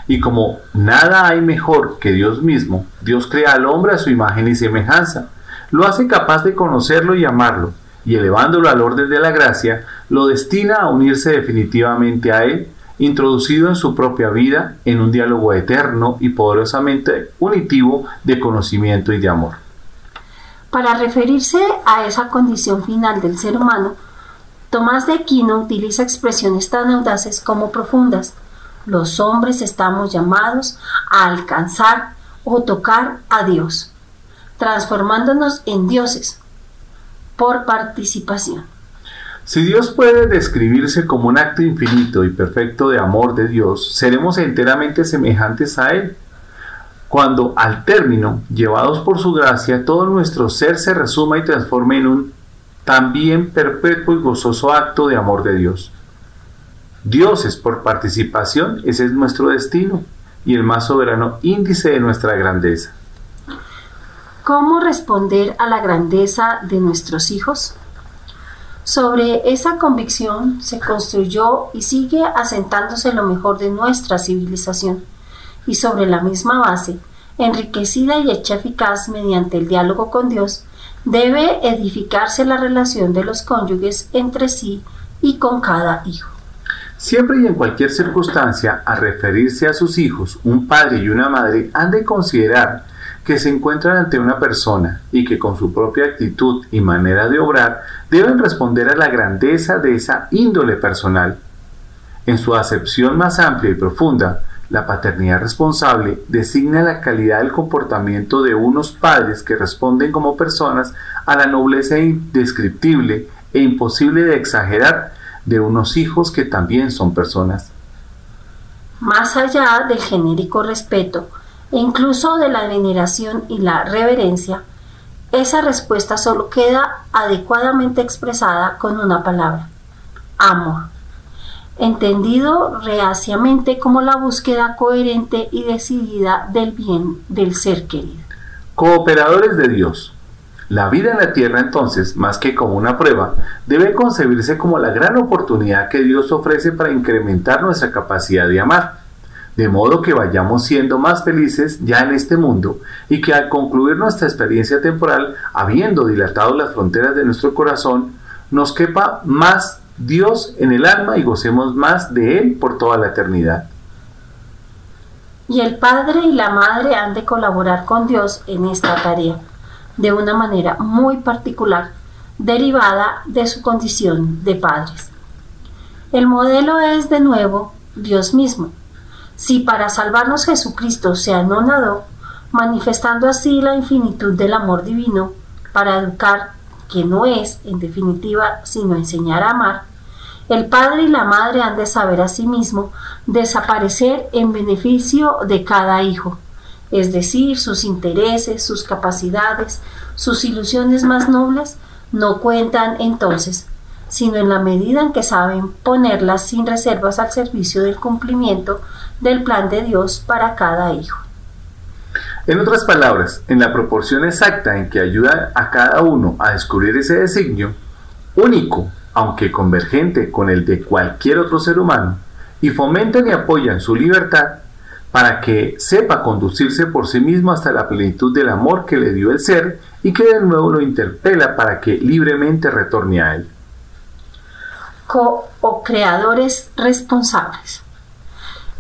Y como nada hay mejor que Dios mismo, Dios crea al hombre a su imagen y semejanza, lo hace capaz de conocerlo y amarlo, y elevándolo al orden de la gracia, lo destina a unirse definitivamente a él introducido en su propia vida en un diálogo eterno y poderosamente unitivo de conocimiento y de amor. Para referirse a esa condición final del ser humano, Tomás de Aquino utiliza expresiones tan audaces como profundas. Los hombres estamos llamados a alcanzar o tocar a Dios, transformándonos en dioses por participación. Si Dios puede describirse como un acto infinito y perfecto de amor de Dios, seremos enteramente semejantes a Él. Cuando al término, llevados por su gracia, todo nuestro ser se resuma y transforma en un también perpetuo y gozoso acto de amor de Dios. Dios es por participación, ese es nuestro destino y el más soberano índice de nuestra grandeza. ¿Cómo responder a la grandeza de nuestros hijos? Sobre esa convicción se construyó y sigue asentándose lo mejor de nuestra civilización, y sobre la misma base, enriquecida y hecha eficaz mediante el diálogo con Dios, debe edificarse la relación de los cónyuges entre sí y con cada hijo. Siempre y en cualquier circunstancia, al referirse a sus hijos, un padre y una madre han de considerar que se encuentran ante una persona y que con su propia actitud y manera de obrar deben responder a la grandeza de esa índole personal. En su acepción más amplia y profunda, la paternidad responsable designa la calidad del comportamiento de unos padres que responden como personas a la nobleza indescriptible e imposible de exagerar de unos hijos que también son personas. Más allá del genérico respeto, incluso de la veneración y la reverencia, esa respuesta solo queda adecuadamente expresada con una palabra, amor, entendido reaciamente como la búsqueda coherente y decidida del bien del ser querido. Cooperadores de Dios. La vida en la tierra entonces, más que como una prueba, debe concebirse como la gran oportunidad que Dios ofrece para incrementar nuestra capacidad de amar de modo que vayamos siendo más felices ya en este mundo y que al concluir nuestra experiencia temporal, habiendo dilatado las fronteras de nuestro corazón, nos quepa más Dios en el alma y gocemos más de Él por toda la eternidad. Y el Padre y la Madre han de colaborar con Dios en esta tarea, de una manera muy particular, derivada de su condición de padres. El modelo es de nuevo Dios mismo, si para salvarnos Jesucristo se anonadó, manifestando así la infinitud del amor divino, para educar, que no es, en definitiva, sino enseñar a amar, el padre y la madre han de saber asimismo desaparecer en beneficio de cada hijo, es decir, sus intereses, sus capacidades, sus ilusiones más nobles no cuentan entonces, sino en la medida en que saben ponerlas sin reservas al servicio del cumplimiento del plan de Dios para cada hijo. En otras palabras, en la proporción exacta en que ayuda a cada uno a descubrir ese designio, único, aunque convergente con el de cualquier otro ser humano, y fomentan y apoyan su libertad, para que sepa conducirse por sí mismo hasta la plenitud del amor que le dio el ser y que de nuevo lo interpela para que libremente retorne a él. Co o creadores responsables.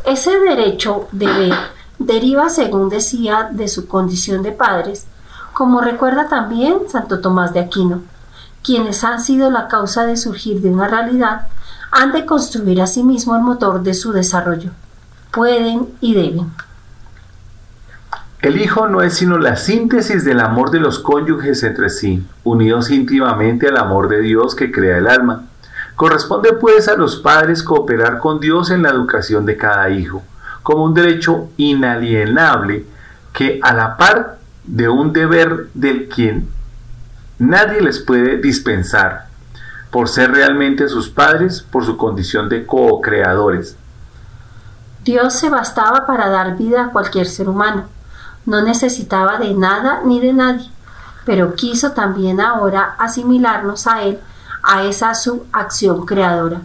Ese derecho de ver deriva, según decía, de su condición de padres, como recuerda también Santo Tomás de Aquino, quienes han sido la causa de surgir de una realidad, han de construir a sí mismo el motor de su desarrollo. Pueden y deben. El hijo no es sino la síntesis del amor de los cónyuges entre sí, unidos íntimamente al amor de Dios que crea el alma. Corresponde pues a los padres cooperar con Dios en la educación de cada hijo, como un derecho inalienable que a la par de un deber del quien nadie les puede dispensar, por ser realmente sus padres, por su condición de co-creadores. Dios se bastaba para dar vida a cualquier ser humano no necesitaba de nada ni de nadie, pero quiso también ahora asimilarnos a Él, a esa su acción creadora,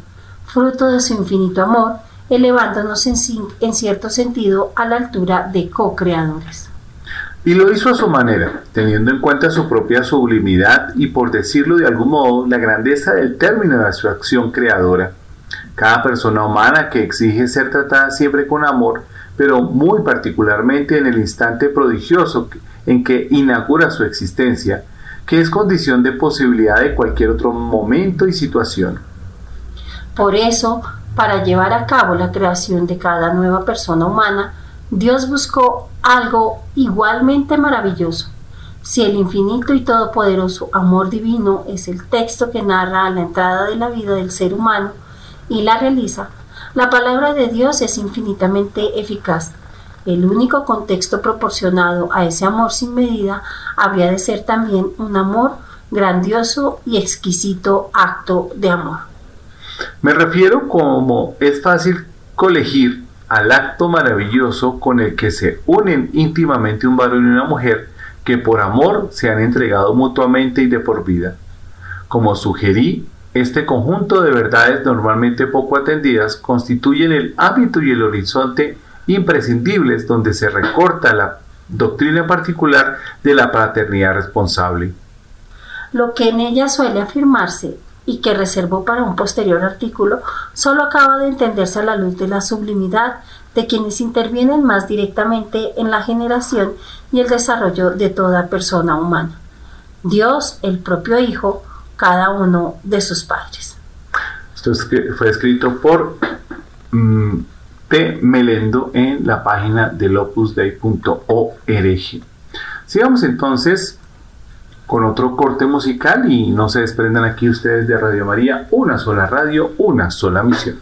fruto de su infinito amor, elevándonos en, en cierto sentido a la altura de co-creadores. Y lo hizo a su manera, teniendo en cuenta su propia sublimidad y, por decirlo de algún modo, la grandeza del término de su acción creadora. Cada persona humana que exige ser tratada siempre con amor pero muy particularmente en el instante prodigioso en que inaugura su existencia, que es condición de posibilidad de cualquier otro momento y situación. Por eso, para llevar a cabo la creación de cada nueva persona humana, Dios buscó algo igualmente maravilloso. Si el infinito y todopoderoso amor divino es el texto que narra la entrada de la vida del ser humano y la realiza, la palabra de Dios es infinitamente eficaz. El único contexto proporcionado a ese amor sin medida habría de ser también un amor grandioso y exquisito acto de amor. Me refiero como es fácil colegir al acto maravilloso con el que se unen íntimamente un varón y una mujer que por amor se han entregado mutuamente y de por vida. Como sugerí este conjunto de verdades normalmente poco atendidas constituyen el hábito y el horizonte imprescindibles donde se recorta la doctrina particular de la paternidad responsable. Lo que en ella suele afirmarse y que reservó para un posterior artículo, solo acaba de entenderse a la luz de la sublimidad de quienes intervienen más directamente en la generación y el desarrollo de toda persona humana. Dios, el propio Hijo, cada uno de sus padres. Esto fue escrito por mm, Melendo en la página de opusdei.org. Sigamos entonces con otro corte musical y no se desprendan aquí ustedes de Radio María, una sola radio, una sola misión.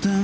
también.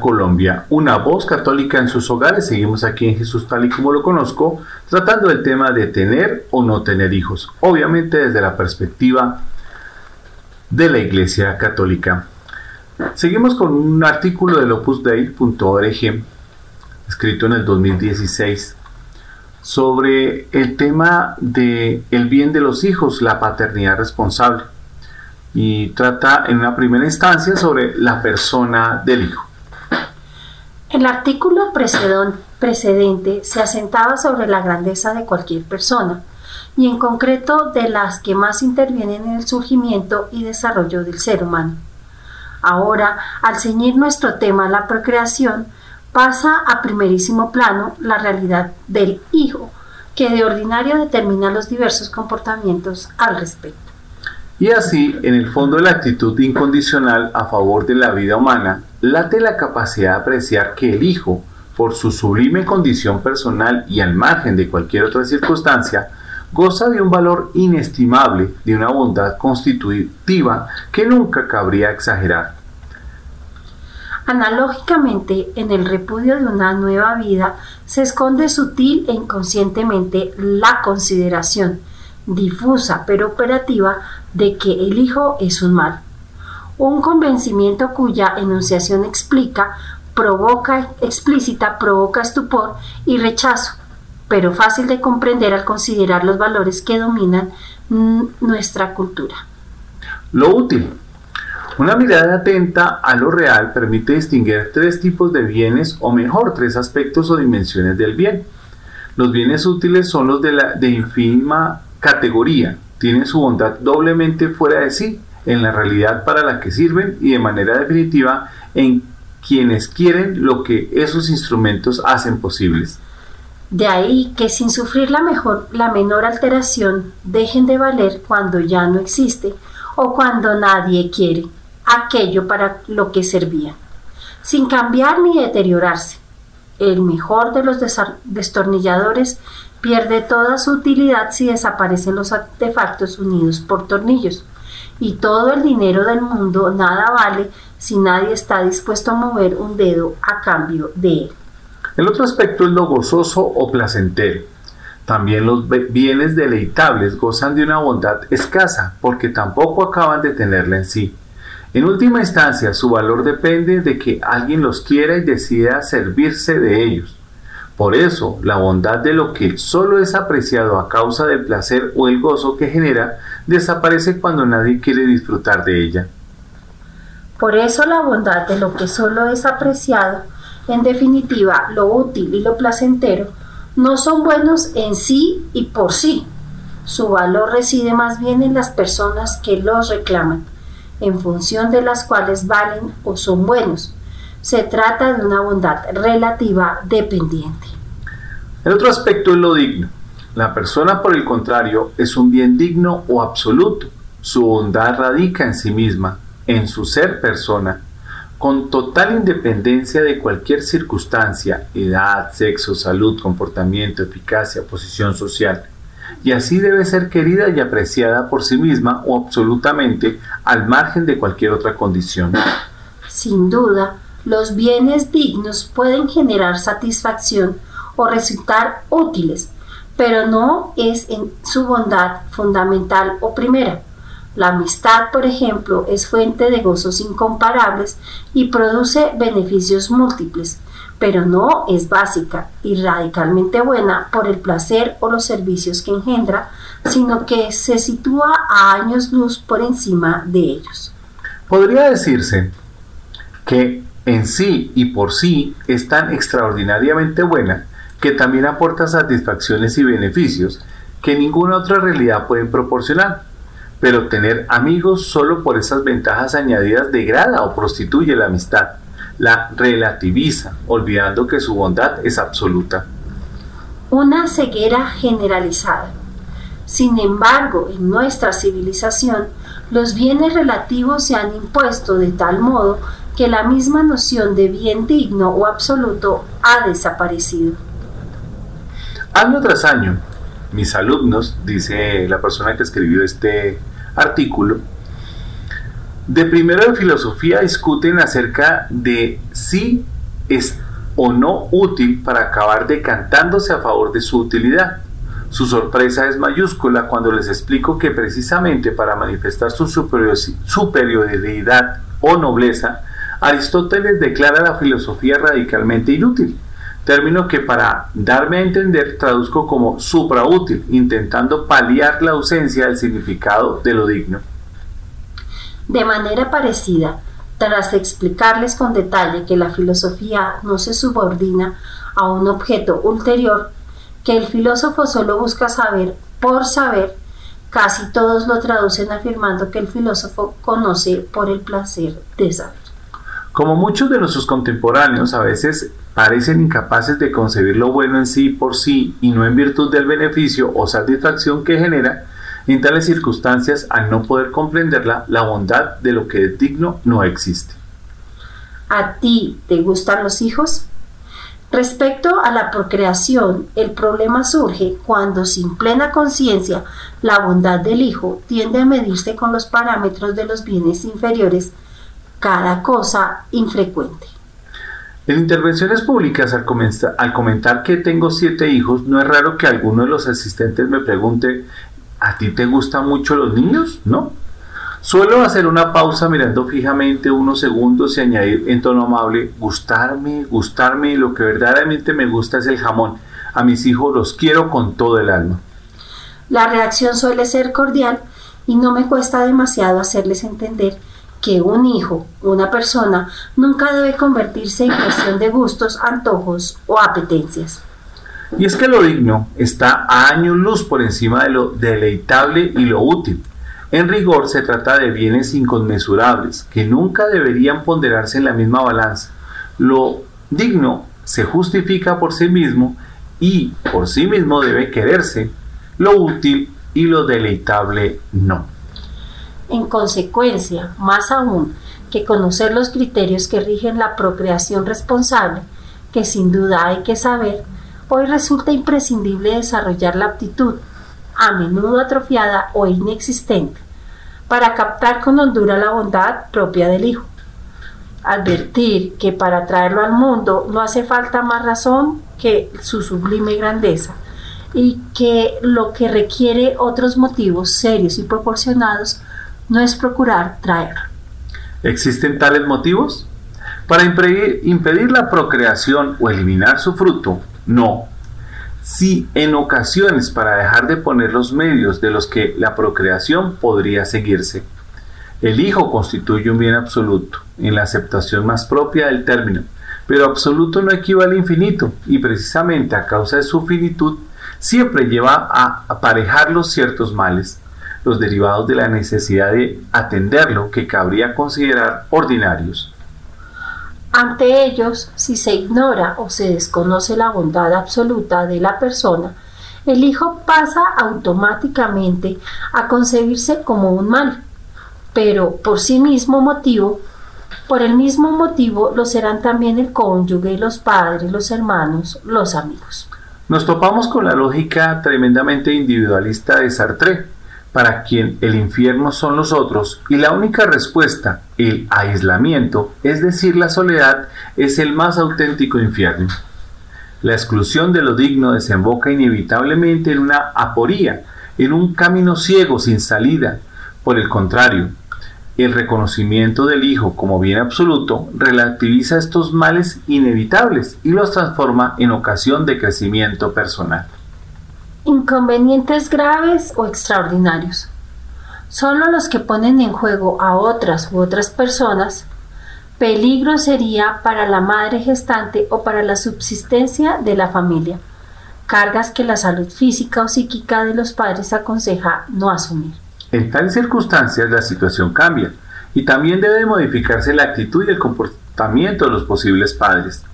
Colombia, una voz católica en sus hogares. Seguimos aquí en Jesús tal y como lo conozco, tratando el tema de tener o no tener hijos, obviamente desde la perspectiva de la Iglesia Católica. Seguimos con un artículo del opusdei.org, escrito en el 2016, sobre el tema de bien de los hijos, la paternidad responsable y trata en una primera instancia sobre la persona del hijo. El artículo precedente se asentaba sobre la grandeza de cualquier persona y en concreto de las que más intervienen en el surgimiento y desarrollo del ser humano. Ahora, al ceñir nuestro tema la procreación, pasa a primerísimo plano la realidad del hijo, que de ordinario determina los diversos comportamientos al respecto. Y así, en el fondo de la actitud incondicional a favor de la vida humana, late la capacidad de apreciar que el hijo, por su sublime condición personal y al margen de cualquier otra circunstancia, goza de un valor inestimable, de una bondad constitutiva que nunca cabría exagerar. Analógicamente, en el repudio de una nueva vida se esconde sutil e inconscientemente la consideración, difusa pero operativa, de que el hijo es un mal. Un convencimiento cuya enunciación explica, provoca, explícita, provoca estupor y rechazo, pero fácil de comprender al considerar los valores que dominan nuestra cultura. Lo útil. Una mirada atenta a lo real permite distinguir tres tipos de bienes o mejor tres aspectos o dimensiones del bien. Los bienes útiles son los de, la, de categoría, tienen su bondad doblemente fuera de sí, en la realidad para la que sirven y de manera definitiva en quienes quieren lo que esos instrumentos hacen posibles. De ahí que sin sufrir la, mejor, la menor alteración dejen de valer cuando ya no existe o cuando nadie quiere aquello para lo que servían, sin cambiar ni deteriorarse. El mejor de los destornilladores pierde toda su utilidad si desaparecen los artefactos unidos por tornillos. Y todo el dinero del mundo nada vale si nadie está dispuesto a mover un dedo a cambio de él. El otro aspecto es lo gozoso o placentero. También los bienes deleitables gozan de una bondad escasa porque tampoco acaban de tenerla en sí. En última instancia, su valor depende de que alguien los quiera y decida servirse de ellos. Por eso, la bondad de lo que solo es apreciado a causa del placer o el gozo que genera desaparece cuando nadie quiere disfrutar de ella. Por eso la bondad de lo que solo es apreciado, en definitiva, lo útil y lo placentero, no son buenos en sí y por sí. Su valor reside más bien en las personas que los reclaman, en función de las cuales valen o son buenos. Se trata de una bondad relativa dependiente. El otro aspecto es lo digno. La persona, por el contrario, es un bien digno o absoluto. Su bondad radica en sí misma, en su ser persona, con total independencia de cualquier circunstancia, edad, sexo, salud, comportamiento, eficacia, posición social. Y así debe ser querida y apreciada por sí misma o absolutamente al margen de cualquier otra condición. Sin duda, los bienes dignos pueden generar satisfacción o resultar útiles, pero no es en su bondad fundamental o primera. La amistad, por ejemplo, es fuente de gozos incomparables y produce beneficios múltiples, pero no es básica y radicalmente buena por el placer o los servicios que engendra, sino que se sitúa a años luz por encima de ellos. Podría decirse que en sí y por sí es tan extraordinariamente buena que también aporta satisfacciones y beneficios que ninguna otra realidad puede proporcionar. Pero tener amigos solo por esas ventajas añadidas degrada o prostituye la amistad, la relativiza, olvidando que su bondad es absoluta. Una ceguera generalizada. Sin embargo, en nuestra civilización, los bienes relativos se han impuesto de tal modo que la misma noción de bien digno o absoluto ha desaparecido. Año tras año, mis alumnos, dice la persona que escribió este artículo, de primero de filosofía discuten acerca de si es o no útil para acabar decantándose a favor de su utilidad. Su sorpresa es mayúscula cuando les explico que precisamente para manifestar su superioridad o nobleza, Aristóteles declara la filosofía radicalmente inútil, término que para darme a entender traduzco como supraútil, intentando paliar la ausencia del significado de lo digno. De manera parecida, tras explicarles con detalle que la filosofía no se subordina a un objeto ulterior, que el filósofo solo busca saber por saber, casi todos lo traducen afirmando que el filósofo conoce por el placer de saber. Como muchos de nuestros contemporáneos a veces parecen incapaces de concebir lo bueno en sí por sí y no en virtud del beneficio o satisfacción que genera, en tales circunstancias, al no poder comprenderla, la bondad de lo que es digno no existe. ¿A ti te gustan los hijos? Respecto a la procreación, el problema surge cuando sin plena conciencia la bondad del hijo tiende a medirse con los parámetros de los bienes inferiores, cada cosa infrecuente. En intervenciones públicas, al, al comentar que tengo siete hijos, no es raro que alguno de los asistentes me pregunte, ¿a ti te gustan mucho los niños? ¿No? Suelo hacer una pausa mirando fijamente unos segundos y añadir en tono amable, gustarme, gustarme, lo que verdaderamente me gusta es el jamón. A mis hijos los quiero con todo el alma. La reacción suele ser cordial y no me cuesta demasiado hacerles entender que un hijo, una persona, nunca debe convertirse en cuestión de gustos, antojos o apetencias. Y es que lo digno está a años luz por encima de lo deleitable y lo útil. En rigor se trata de bienes inconmensurables que nunca deberían ponderarse en la misma balanza. Lo digno se justifica por sí mismo y por sí mismo debe quererse. Lo útil y lo deleitable no. En consecuencia, más aún que conocer los criterios que rigen la procreación responsable, que sin duda hay que saber, hoy resulta imprescindible desarrollar la aptitud a menudo atrofiada o inexistente, para captar con hondura la bondad propia del Hijo. Advertir que para traerlo al mundo no hace falta más razón que su sublime grandeza y que lo que requiere otros motivos serios y proporcionados no es procurar traerlo. ¿Existen tales motivos? Para impedir la procreación o eliminar su fruto, no, si en ocasiones para dejar de poner los medios de los que la procreación podría seguirse. El hijo constituye un bien absoluto, en la aceptación más propia del término, pero absoluto no equivale a infinito, y precisamente a causa de su finitud siempre lleva a aparejarlos ciertos males, los derivados de la necesidad de atenderlo que cabría considerar ordinarios. Ante ellos, si se ignora o se desconoce la bondad absoluta de la persona, el hijo pasa automáticamente a concebirse como un mal, pero por sí mismo motivo, por el mismo motivo lo serán también el cónyuge, los padres, los hermanos, los amigos. Nos topamos con la lógica tremendamente individualista de Sartre, para quien el infierno son los otros y la única respuesta, el aislamiento, es decir, la soledad, es el más auténtico infierno. La exclusión de lo digno desemboca inevitablemente en una aporía, en un camino ciego sin salida. Por el contrario, El reconocimiento del Hijo como bien absoluto relativiza estos males inevitables y los transforma en ocasión de crecimiento personal. Inconvenientes graves o extraordinarios. Solo los que ponen en juego a otras u otras personas, peligro sería para la madre gestante o para la subsistencia de la familia, cargas que la salud física o psíquica de los padres aconseja no asumir. En tales circunstancias la situación cambia y también debe modificarse la actitud y el comportamiento de los posibles padres.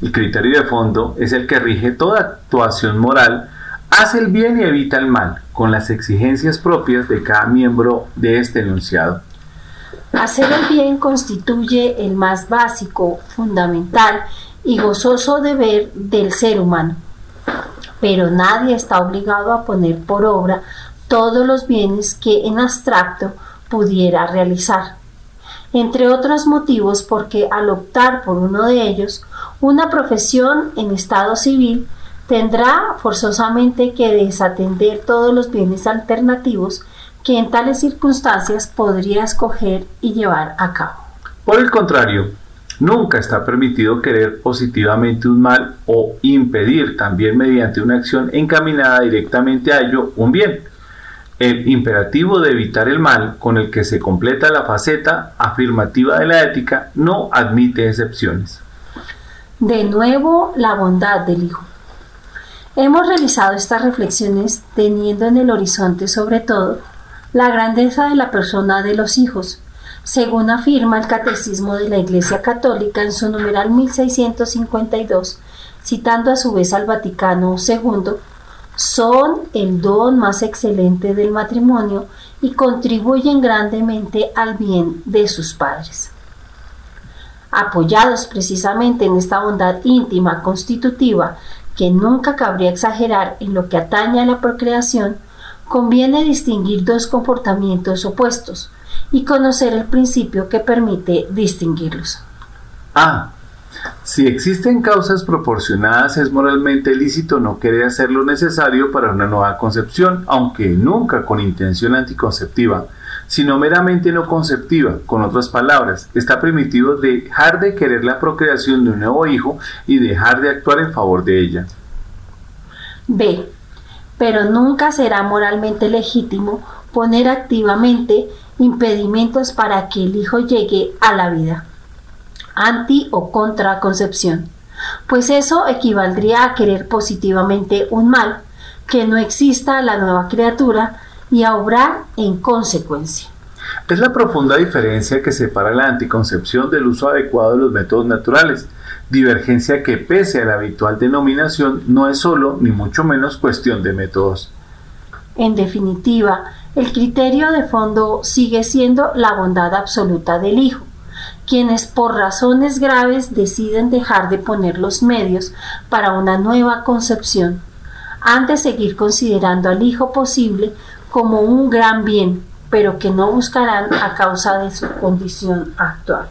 El criterio de fondo es el que rige toda actuación moral Hace el bien y evita el mal, con las exigencias propias de cada miembro de este enunciado. Hacer el bien constituye el más básico, fundamental y gozoso deber del ser humano. Pero nadie está obligado a poner por obra todos los bienes que en abstracto pudiera realizar. Entre otros motivos porque al optar por uno de ellos, una profesión en estado civil tendrá forzosamente que desatender todos los bienes alternativos que en tales circunstancias podría escoger y llevar a cabo. Por el contrario, nunca está permitido querer positivamente un mal o impedir también mediante una acción encaminada directamente a ello un bien. El imperativo de evitar el mal con el que se completa la faceta afirmativa de la ética no admite excepciones. De nuevo, la bondad del Hijo. Hemos realizado estas reflexiones teniendo en el horizonte sobre todo la grandeza de la persona de los hijos, según afirma el Catecismo de la Iglesia Católica en su numeral 1652, citando a su vez al Vaticano II, son el don más excelente del matrimonio y contribuyen grandemente al bien de sus padres. Apoyados precisamente en esta bondad íntima constitutiva que nunca cabría exagerar en lo que atañe a la procreación, conviene distinguir dos comportamientos opuestos y conocer el principio que permite distinguirlos. A. Si existen causas proporcionadas, es moralmente lícito no querer hacer lo necesario para una nueva concepción, aunque nunca con intención anticonceptiva, sino meramente no conceptiva. Con otras palabras, está permitido dejar de querer la procreación de un nuevo hijo y dejar de actuar en favor de ella. B. Pero nunca será moralmente legítimo poner activamente impedimentos para que el hijo llegue a la vida. Anti o contraconcepción. Pues eso equivaldría a querer positivamente un mal, que no exista la nueva criatura, y a obrar en consecuencia. Es la profunda diferencia que separa la anticoncepción del uso adecuado de los métodos naturales, divergencia que pese a la habitual denominación no es solo ni mucho menos cuestión de métodos. En definitiva, el criterio de fondo sigue siendo la bondad absoluta del Hijo, quienes por razones graves deciden dejar de poner los medios para una nueva concepción, han de seguir considerando al Hijo posible como un gran bien, pero que no buscarán a causa de su condición actual.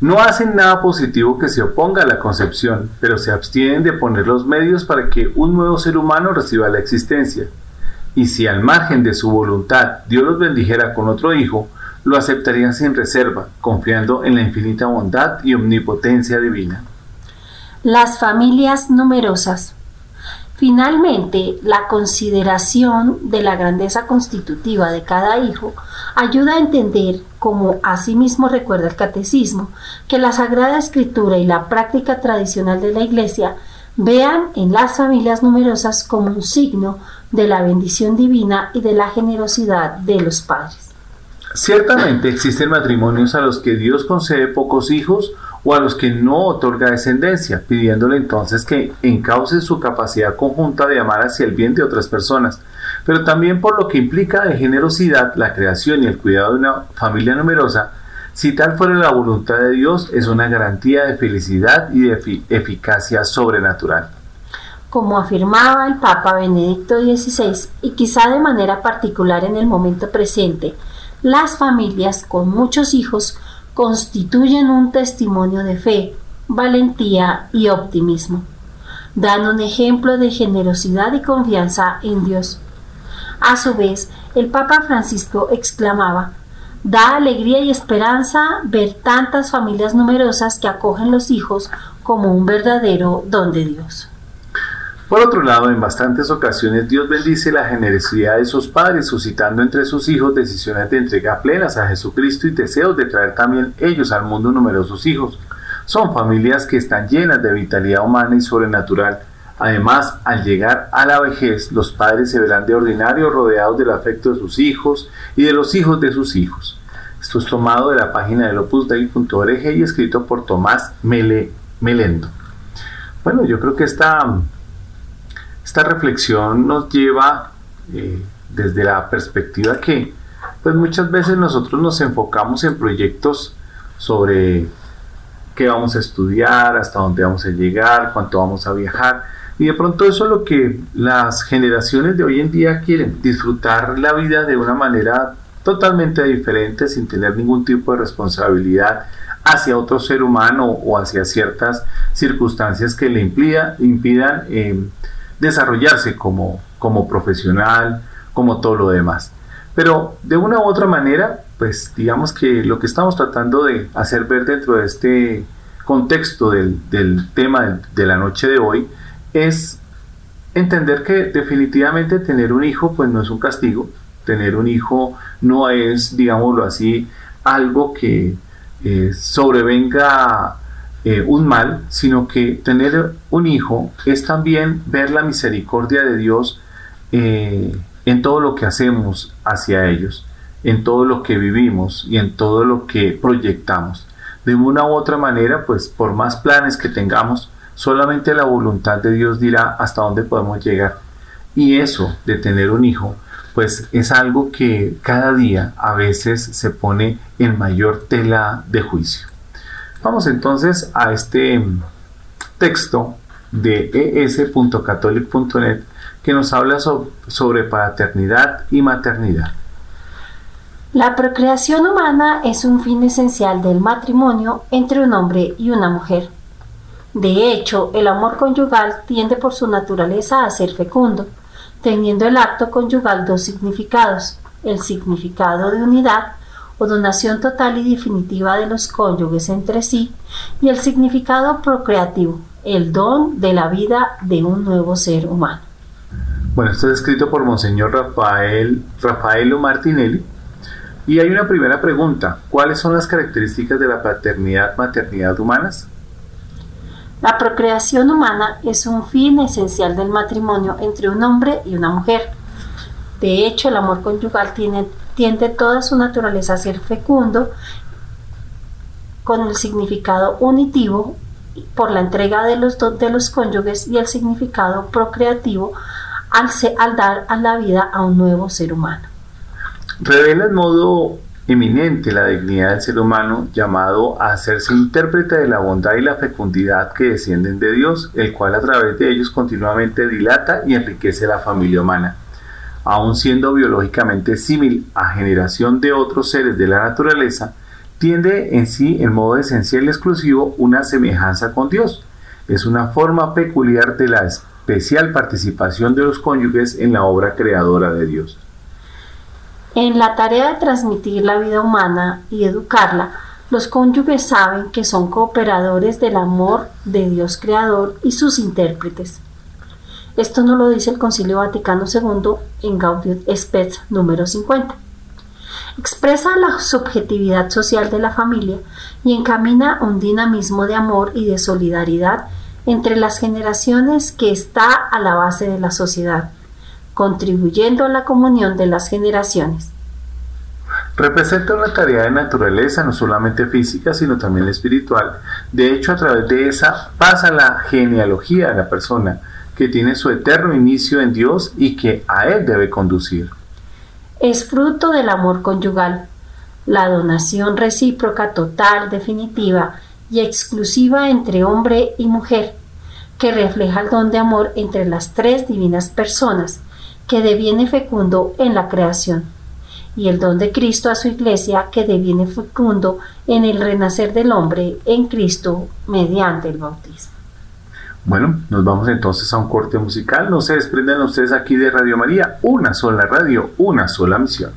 No hacen nada positivo que se oponga a la concepción, pero se abstienen de poner los medios para que un nuevo ser humano reciba la existencia. Y si al margen de su voluntad Dios los bendijera con otro hijo, lo aceptarían sin reserva, confiando en la infinita bondad y omnipotencia divina. Las familias numerosas. Finalmente, la consideración de la grandeza constitutiva de cada hijo ayuda a entender, como asimismo recuerda el catecismo, que la Sagrada Escritura y la práctica tradicional de la Iglesia vean en las familias numerosas como un signo de la bendición divina y de la generosidad de los padres. Ciertamente existen matrimonios a los que Dios concede pocos hijos o a los que no otorga descendencia, pidiéndole entonces que encauce su capacidad conjunta de amar hacia el bien de otras personas, pero también por lo que implica de generosidad la creación y el cuidado de una familia numerosa, si tal fuera la voluntad de Dios, es una garantía de felicidad y de eficacia sobrenatural. Como afirmaba el Papa Benedicto XVI, y quizá de manera particular en el momento presente, las familias con muchos hijos constituyen un testimonio de fe, valentía y optimismo. Dan un ejemplo de generosidad y confianza en Dios. A su vez, el Papa Francisco exclamaba, Da alegría y esperanza ver tantas familias numerosas que acogen los hijos como un verdadero don de Dios. Por otro lado, en bastantes ocasiones Dios bendice la generosidad de sus padres, suscitando entre sus hijos decisiones de entrega plenas a Jesucristo y deseos de traer también ellos al mundo numerosos hijos. Son familias que están llenas de vitalidad humana y sobrenatural. Además, al llegar a la vejez, los padres se verán de ordinario rodeados del afecto de sus hijos y de los hijos de sus hijos. Esto es tomado de la página del opusdei.org y escrito por Tomás Mele, Melendo. Bueno, yo creo que esta esta reflexión nos lleva eh, desde la perspectiva que pues muchas veces nosotros nos enfocamos en proyectos sobre qué vamos a estudiar, hasta dónde vamos a llegar, cuánto vamos a viajar. Y de pronto eso es lo que las generaciones de hoy en día quieren, disfrutar la vida de una manera totalmente diferente, sin tener ningún tipo de responsabilidad hacia otro ser humano o hacia ciertas circunstancias que le impidan eh, desarrollarse como, como profesional, como todo lo demás. Pero de una u otra manera, pues digamos que lo que estamos tratando de hacer ver dentro de este contexto del, tema de la noche de hoy es entender que definitivamente tener un hijo pues no es un castigo, tener un hijo no es, digámoslo así, algo que eh, sobrevenga eh, un mal, sino que tener un hijo es también ver la misericordia de Dios eh, en todo lo que hacemos hacia ellos, en todo lo que vivimos y en todo lo que proyectamos. De una u otra manera, pues por más planes que tengamos, solamente la voluntad de Dios dirá hasta dónde podemos llegar. Y eso de tener un hijo, pues es algo que cada día a veces se pone en mayor tela de juicio. Vamos entonces a este texto de es.catholic.net que nos habla sobre paternidad y maternidad. La procreación humana es un fin esencial del matrimonio entre un hombre y una mujer. De hecho, el amor conyugal tiende por su naturaleza a ser fecundo, teniendo el acto conyugal dos significados, el significado de unidad o donación total y definitiva de los cónyuges entre sí, y el significado procreativo, el don de la vida de un nuevo ser humano. Bueno, esto es escrito por Monseñor Rafael, Rafaelo Martinelli. Y hay una primera pregunta. ¿Cuáles son las características de la paternidad-maternidad humanas? La procreación humana es un fin esencial del matrimonio entre un hombre y una mujer. De hecho, el amor conyugal tiene tiende toda su naturaleza a ser fecundo con el significado unitivo por la entrega de los, de los cónyuges y el significado procreativo al, al dar a la vida a un nuevo ser humano. Revela en modo eminente la dignidad del ser humano llamado a hacerse intérprete de la bondad y la fecundidad que descienden de Dios, el cual a través de ellos continuamente dilata y enriquece la familia humana aun siendo biológicamente símil a generación de otros seres de la naturaleza, tiende en sí en modo esencial y exclusivo una semejanza con Dios. Es una forma peculiar de la especial participación de los cónyuges en la obra creadora de Dios. En la tarea de transmitir la vida humana y educarla, los cónyuges saben que son cooperadores del amor de Dios creador y sus intérpretes. Esto no lo dice el Concilio Vaticano II en Gaudium Spes número 50. Expresa la subjetividad social de la familia y encamina un dinamismo de amor y de solidaridad entre las generaciones que está a la base de la sociedad, contribuyendo a la comunión de las generaciones. Representa una tarea de naturaleza no solamente física, sino también espiritual. De hecho, a través de esa pasa la genealogía de la persona, que tiene su eterno inicio en Dios y que a Él debe conducir. Es fruto del amor conyugal, la donación recíproca total, definitiva y exclusiva entre hombre y mujer, que refleja el don de amor entre las tres divinas personas, que deviene fecundo en la creación, y el don de Cristo a su iglesia, que deviene fecundo en el renacer del hombre en Cristo mediante el bautismo. Bueno, nos vamos entonces a un corte musical. No se desprenden ustedes aquí de Radio María, una sola radio, una sola misión.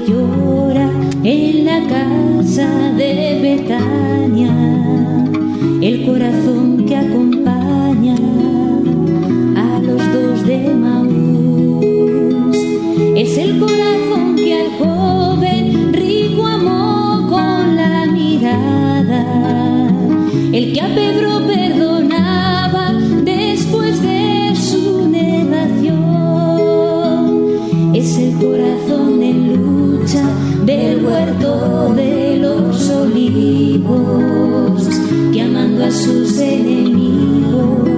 Llora en la casa de Betania, el corazón que acompaña a los dos de Maús. Es el corazón que al joven rico amó con la mirada, el que a Pedro huerto de los olivos, que amando a sus enemigos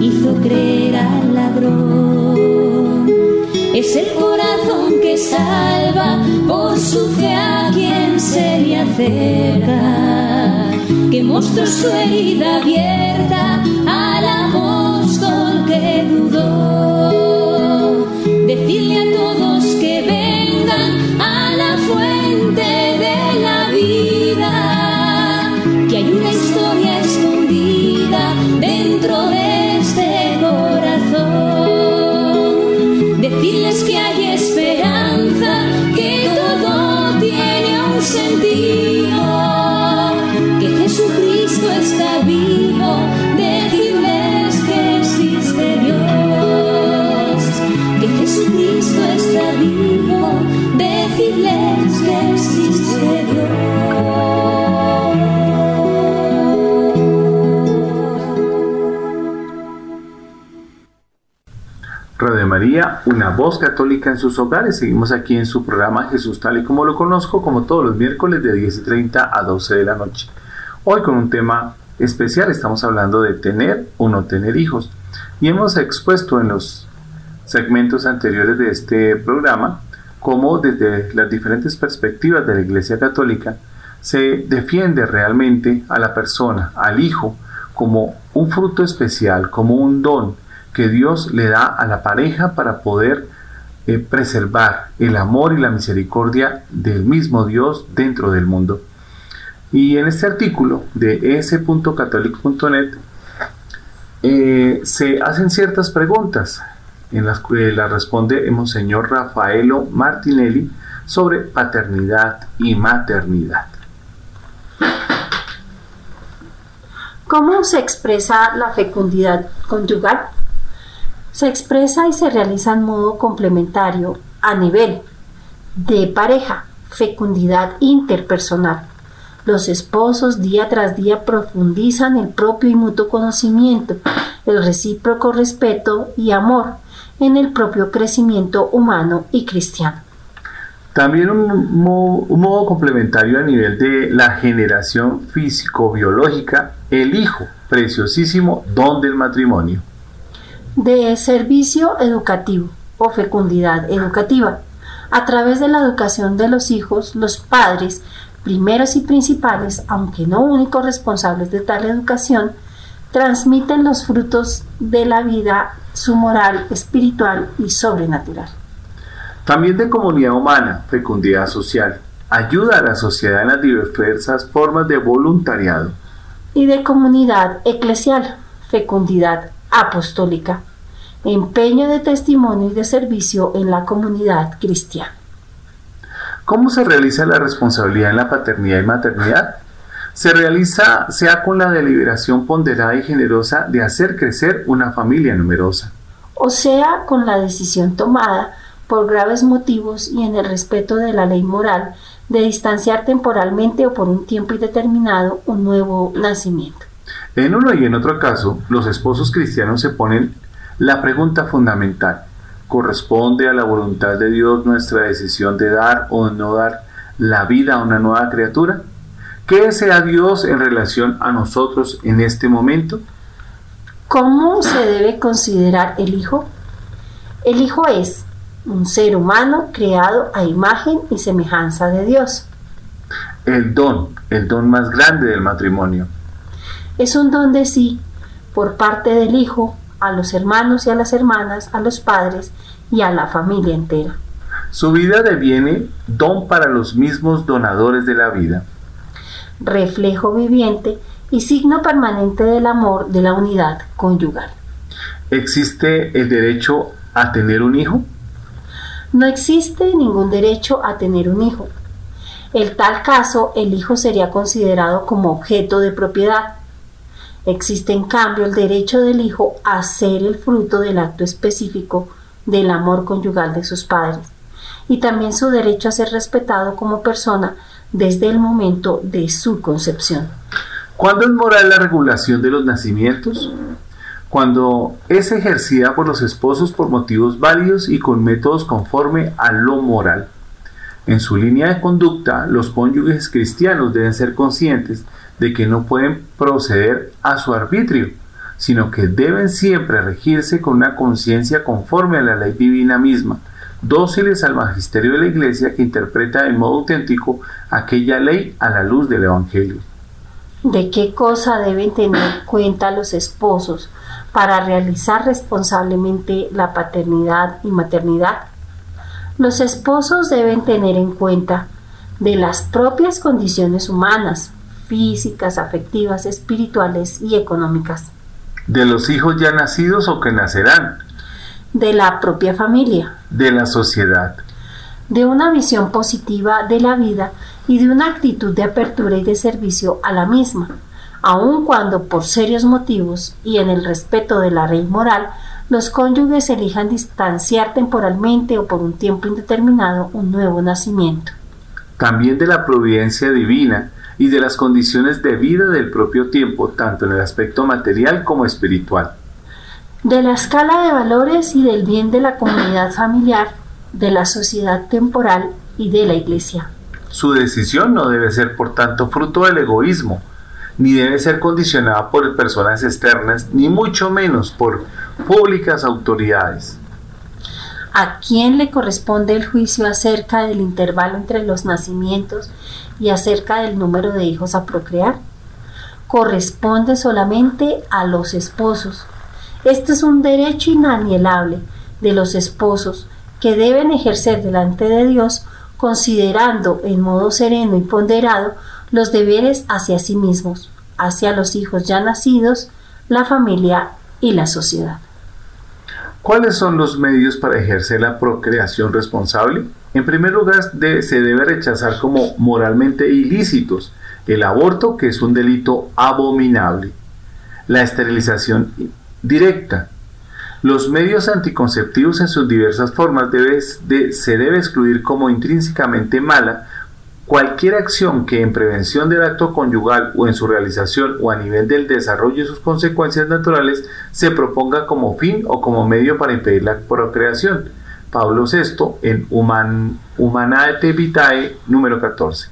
hizo creer al ladrón. Es el corazón que salva por su fe a quien se le acerca, que mostró su herida abierta al apóstol que dudó. Decirle a todos Decirles que Una voz católica en sus hogares. Seguimos aquí en su programa Jesús tal y como lo conozco, como todos los miércoles de 10 y 30 a 12 de la noche. Hoy con un tema especial, estamos hablando de tener o no tener hijos. Y hemos expuesto en los segmentos anteriores de este programa cómo desde las diferentes perspectivas de la Iglesia Católica se defiende realmente a la persona, al hijo, como un fruto especial, como un don que Dios le da a la pareja para poder eh, preservar el amor y la misericordia del mismo Dios dentro del mundo. Y en este artículo de s.católico.net eh, se hacen ciertas preguntas en las que la responde el Monseñor Rafaelo Martinelli sobre paternidad y maternidad. ¿Cómo se expresa la fecundidad conyugal? Se expresa y se realiza en modo complementario a nivel de pareja, fecundidad interpersonal. Los esposos día tras día profundizan el propio y mutuo conocimiento, el recíproco respeto y amor en el propio crecimiento humano y cristiano. También un, mo- un modo complementario a nivel de la generación físico-biológica, el hijo, preciosísimo don del matrimonio. De servicio educativo o fecundidad educativa. A través de la educación de los hijos, los padres, primeros y principales, aunque no únicos responsables de tal educación, transmiten los frutos de la vida, su moral espiritual y sobrenatural. También de comunidad humana, fecundidad social, ayuda a la sociedad en las diversas formas de voluntariado. Y de comunidad eclesial, fecundidad apostólica, empeño de testimonio y de servicio en la comunidad cristiana. ¿Cómo se realiza la responsabilidad en la paternidad y maternidad? Se realiza sea con la deliberación ponderada y generosa de hacer crecer una familia numerosa. O sea, con la decisión tomada por graves motivos y en el respeto de la ley moral de distanciar temporalmente o por un tiempo indeterminado un nuevo nacimiento. En uno y en otro caso, los esposos cristianos se ponen la pregunta fundamental. ¿Corresponde a la voluntad de Dios nuestra decisión de dar o no dar la vida a una nueva criatura? ¿Qué desea Dios en relación a nosotros en este momento? ¿Cómo se debe considerar el Hijo? El Hijo es un ser humano creado a imagen y semejanza de Dios. El don, el don más grande del matrimonio. Es un don de sí por parte del Hijo a los hermanos y a las hermanas, a los padres y a la familia entera. Su vida deviene don para los mismos donadores de la vida reflejo viviente y signo permanente del amor de la unidad conyugal. ¿Existe el derecho a tener un hijo? No existe ningún derecho a tener un hijo. En tal caso, el hijo sería considerado como objeto de propiedad. Existe en cambio el derecho del hijo a ser el fruto del acto específico del amor conyugal de sus padres y también su derecho a ser respetado como persona desde el momento de su concepción. ¿Cuándo es moral la regulación de los nacimientos? Cuando es ejercida por los esposos por motivos válidos y con métodos conforme a lo moral. En su línea de conducta, los cónyuges cristianos deben ser conscientes de que no pueden proceder a su arbitrio, sino que deben siempre regirse con una conciencia conforme a la ley divina misma, dóciles al magisterio de la Iglesia que interpreta de modo auténtico aquella ley a la luz del Evangelio. ¿De qué cosa deben tener cuenta los esposos para realizar responsablemente la paternidad y maternidad? Los esposos deben tener en cuenta de las propias condiciones humanas, físicas, afectivas, espirituales y económicas. De los hijos ya nacidos o que nacerán, de la propia familia, de la sociedad, de una visión positiva de la vida y de una actitud de apertura y de servicio a la misma, aun cuando por serios motivos y en el respeto de la ley moral, los cónyuges elijan distanciar temporalmente o por un tiempo indeterminado un nuevo nacimiento. También de la providencia divina y de las condiciones de vida del propio tiempo, tanto en el aspecto material como espiritual de la escala de valores y del bien de la comunidad familiar, de la sociedad temporal y de la Iglesia. Su decisión no debe ser, por tanto, fruto del egoísmo, ni debe ser condicionada por personas externas, ni mucho menos por públicas autoridades. ¿A quién le corresponde el juicio acerca del intervalo entre los nacimientos y acerca del número de hijos a procrear? Corresponde solamente a los esposos, este es un derecho inalienable de los esposos que deben ejercer delante de Dios considerando en modo sereno y ponderado los deberes hacia sí mismos, hacia los hijos ya nacidos, la familia y la sociedad. ¿Cuáles son los medios para ejercer la procreación responsable? En primer lugar, se debe rechazar como moralmente ilícitos el aborto, que es un delito abominable, la esterilización directa. Los medios anticonceptivos en sus diversas formas se debe excluir como intrínsecamente mala cualquier acción que en prevención del acto conyugal o en su realización o a nivel del desarrollo y sus consecuencias naturales se proponga como fin o como medio para impedir la procreación. Pablo VI en Human, Humanae Vitae número 14.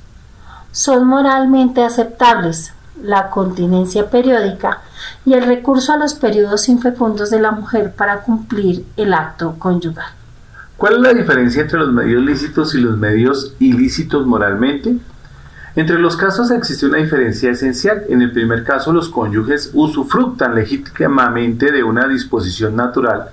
Son moralmente aceptables la continencia periódica, y el recurso a los periodos infecundos de la mujer para cumplir el acto conyugal. ¿Cuál es la diferencia entre los medios lícitos y los medios ilícitos moralmente? Entre los casos existe una diferencia esencial. En el primer caso, los cónyuges usufructan legítimamente de una disposición natural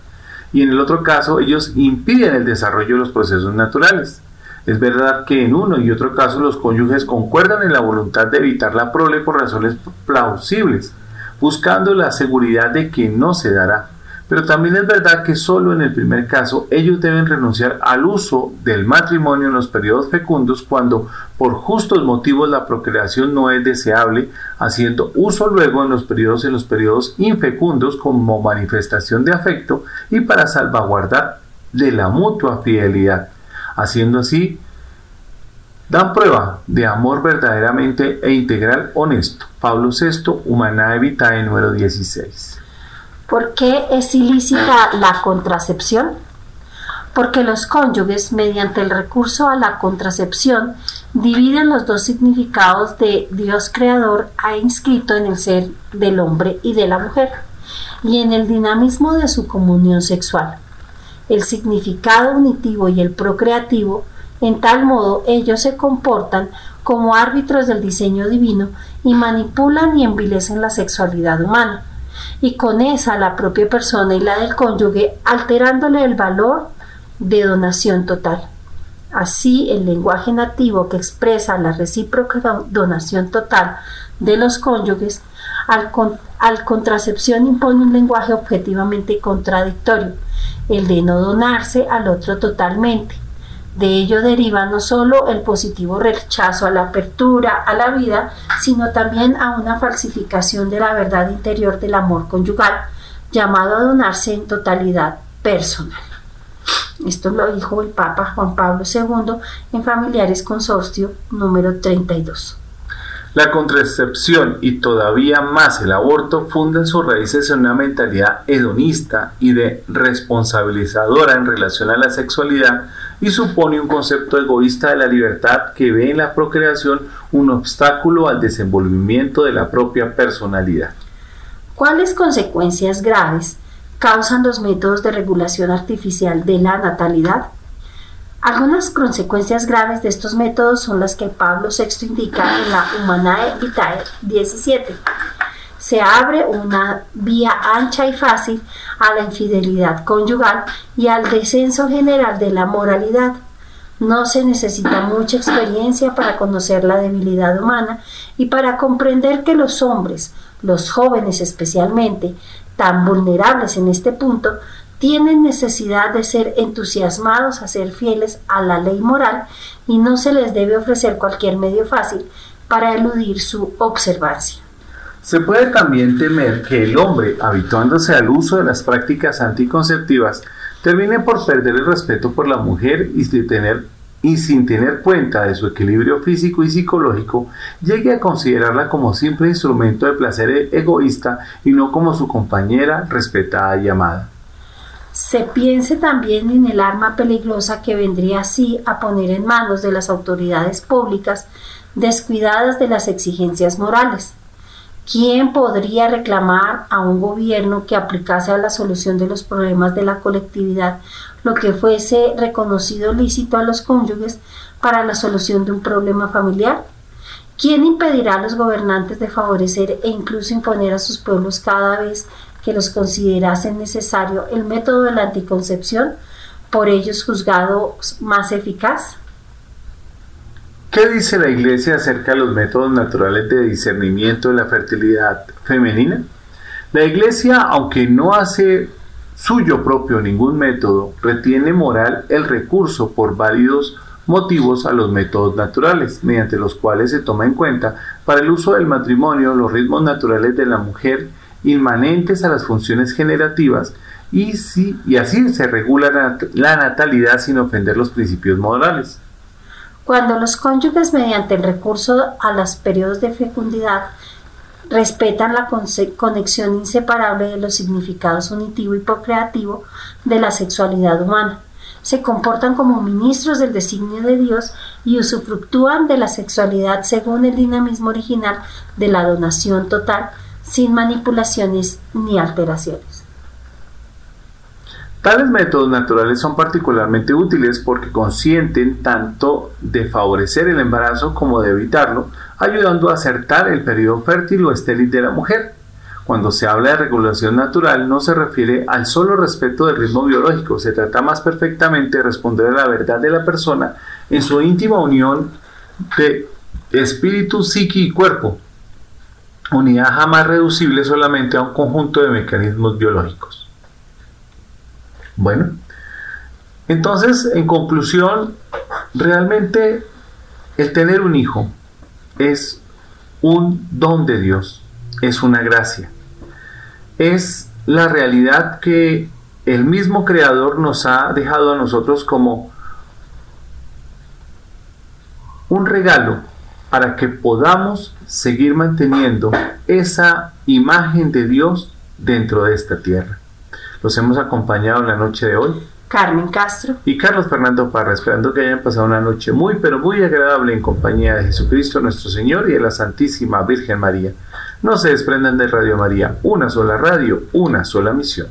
y en el otro caso, ellos impiden el desarrollo de los procesos naturales. Es verdad que en uno y otro caso los cónyuges concuerdan en la voluntad de evitar la prole por razones plausibles, buscando la seguridad de que no se dará. Pero también es verdad que solo en el primer caso ellos deben renunciar al uso del matrimonio en los periodos fecundos cuando por justos motivos la procreación no es deseable, haciendo uso luego en los periodos en los periodos infecundos como manifestación de afecto y para salvaguardar de la mutua fidelidad. Haciendo así, dan prueba de amor verdaderamente e integral honesto. Pablo VI, Humanae Vitae número 16. ¿Por qué es ilícita la contracepción? Porque los cónyuges, mediante el recurso a la contracepción, dividen los dos significados de Dios creador ha inscrito en el ser del hombre y de la mujer, y en el dinamismo de su comunión sexual. El significado unitivo y el procreativo, en tal modo ellos se comportan como árbitros del diseño divino y manipulan y envilecen la sexualidad humana y con esa la propia persona y la del cónyuge, alterándole el valor de donación total. Así, el lenguaje nativo que expresa la recíproca donación total de los cónyuges, al, al contracepción impone un lenguaje objetivamente contradictorio, el de no donarse al otro totalmente, de ello deriva no solo el positivo rechazo a la apertura a la vida, sino también a una falsificación de la verdad interior del amor conyugal, llamado a donarse en totalidad personal. Esto lo dijo el Papa Juan Pablo II en Familiares Consorcio número 32. La contracepción y todavía más el aborto fundan sus raíces en una mentalidad hedonista y de responsabilizadora en relación a la sexualidad y supone un concepto egoísta de la libertad que ve en la procreación un obstáculo al desenvolvimiento de la propia personalidad. ¿Cuáles consecuencias graves causan los métodos de regulación artificial de la natalidad? Algunas consecuencias graves de estos métodos son las que Pablo VI indica en la Humanae Vitae 17 se abre una vía ancha y fácil a la infidelidad conyugal y al descenso general de la moralidad. No se necesita mucha experiencia para conocer la debilidad humana y para comprender que los hombres, los jóvenes especialmente, tan vulnerables en este punto, tienen necesidad de ser entusiasmados a ser fieles a la ley moral y no se les debe ofrecer cualquier medio fácil para eludir su observancia. Se puede también temer que el hombre, habituándose al uso de las prácticas anticonceptivas, termine por perder el respeto por la mujer y, y sin tener cuenta de su equilibrio físico y psicológico, llegue a considerarla como simple instrumento de placer egoísta y no como su compañera respetada y amada. Se piense también en el arma peligrosa que vendría así a poner en manos de las autoridades públicas descuidadas de las exigencias morales ¿Quién podría reclamar a un gobierno que aplicase a la solución de los problemas de la colectividad lo que fuese reconocido lícito a los cónyuges para la solución de un problema familiar? ¿Quién impedirá a los gobernantes de favorecer e incluso imponer a sus pueblos cada vez que los considerasen necesario el método de la anticoncepción, por ellos juzgado más eficaz? ¿Qué dice la Iglesia acerca de los métodos naturales de discernimiento de la fertilidad femenina? La Iglesia, aunque no hace suyo propio ningún método, retiene moral el recurso por válidos motivos a los métodos naturales, mediante los cuales se toma en cuenta para el uso del matrimonio los ritmos naturales de la mujer inmanentes a las funciones generativas y, así se regula la natalidad sin ofender los principios morales. Cuando los cónyuges mediante el recurso a los periodos de fecundidad respetan la conexión inseparable de los significados unitivo y procreativo de la sexualidad humana, se comportan como ministros del designio de Dios y usufructúan de la sexualidad según el dinamismo original de la donación total, sin manipulaciones ni alteraciones. Tales métodos naturales son particularmente útiles porque consienten tanto de favorecer el embarazo como de evitarlo, ayudando a acertar el periodo fértil o estéril de la mujer. Cuando se habla de regulación natural no se refiere al solo respeto del ritmo biológico, se trata más perfectamente de responder a la verdad de la persona en su íntima unión de espíritu, psique y cuerpo, unidad jamás reducible solamente a un conjunto de mecanismos biológicos. Bueno, entonces, en conclusión, realmente el tener un hijo es un don de Dios, es una gracia, es la realidad que el mismo Creador nos ha dejado a nosotros como un regalo para que podamos seguir manteniendo esa imagen de Dios dentro de esta tierra. Los hemos acompañado en la noche de hoy. Carmen Castro. Y Carlos Fernando Parra, esperando que hayan pasado una noche muy, pero muy agradable en compañía de Jesucristo nuestro Señor y de la Santísima Virgen María. No se desprendan de Radio María, una sola radio, una sola misión.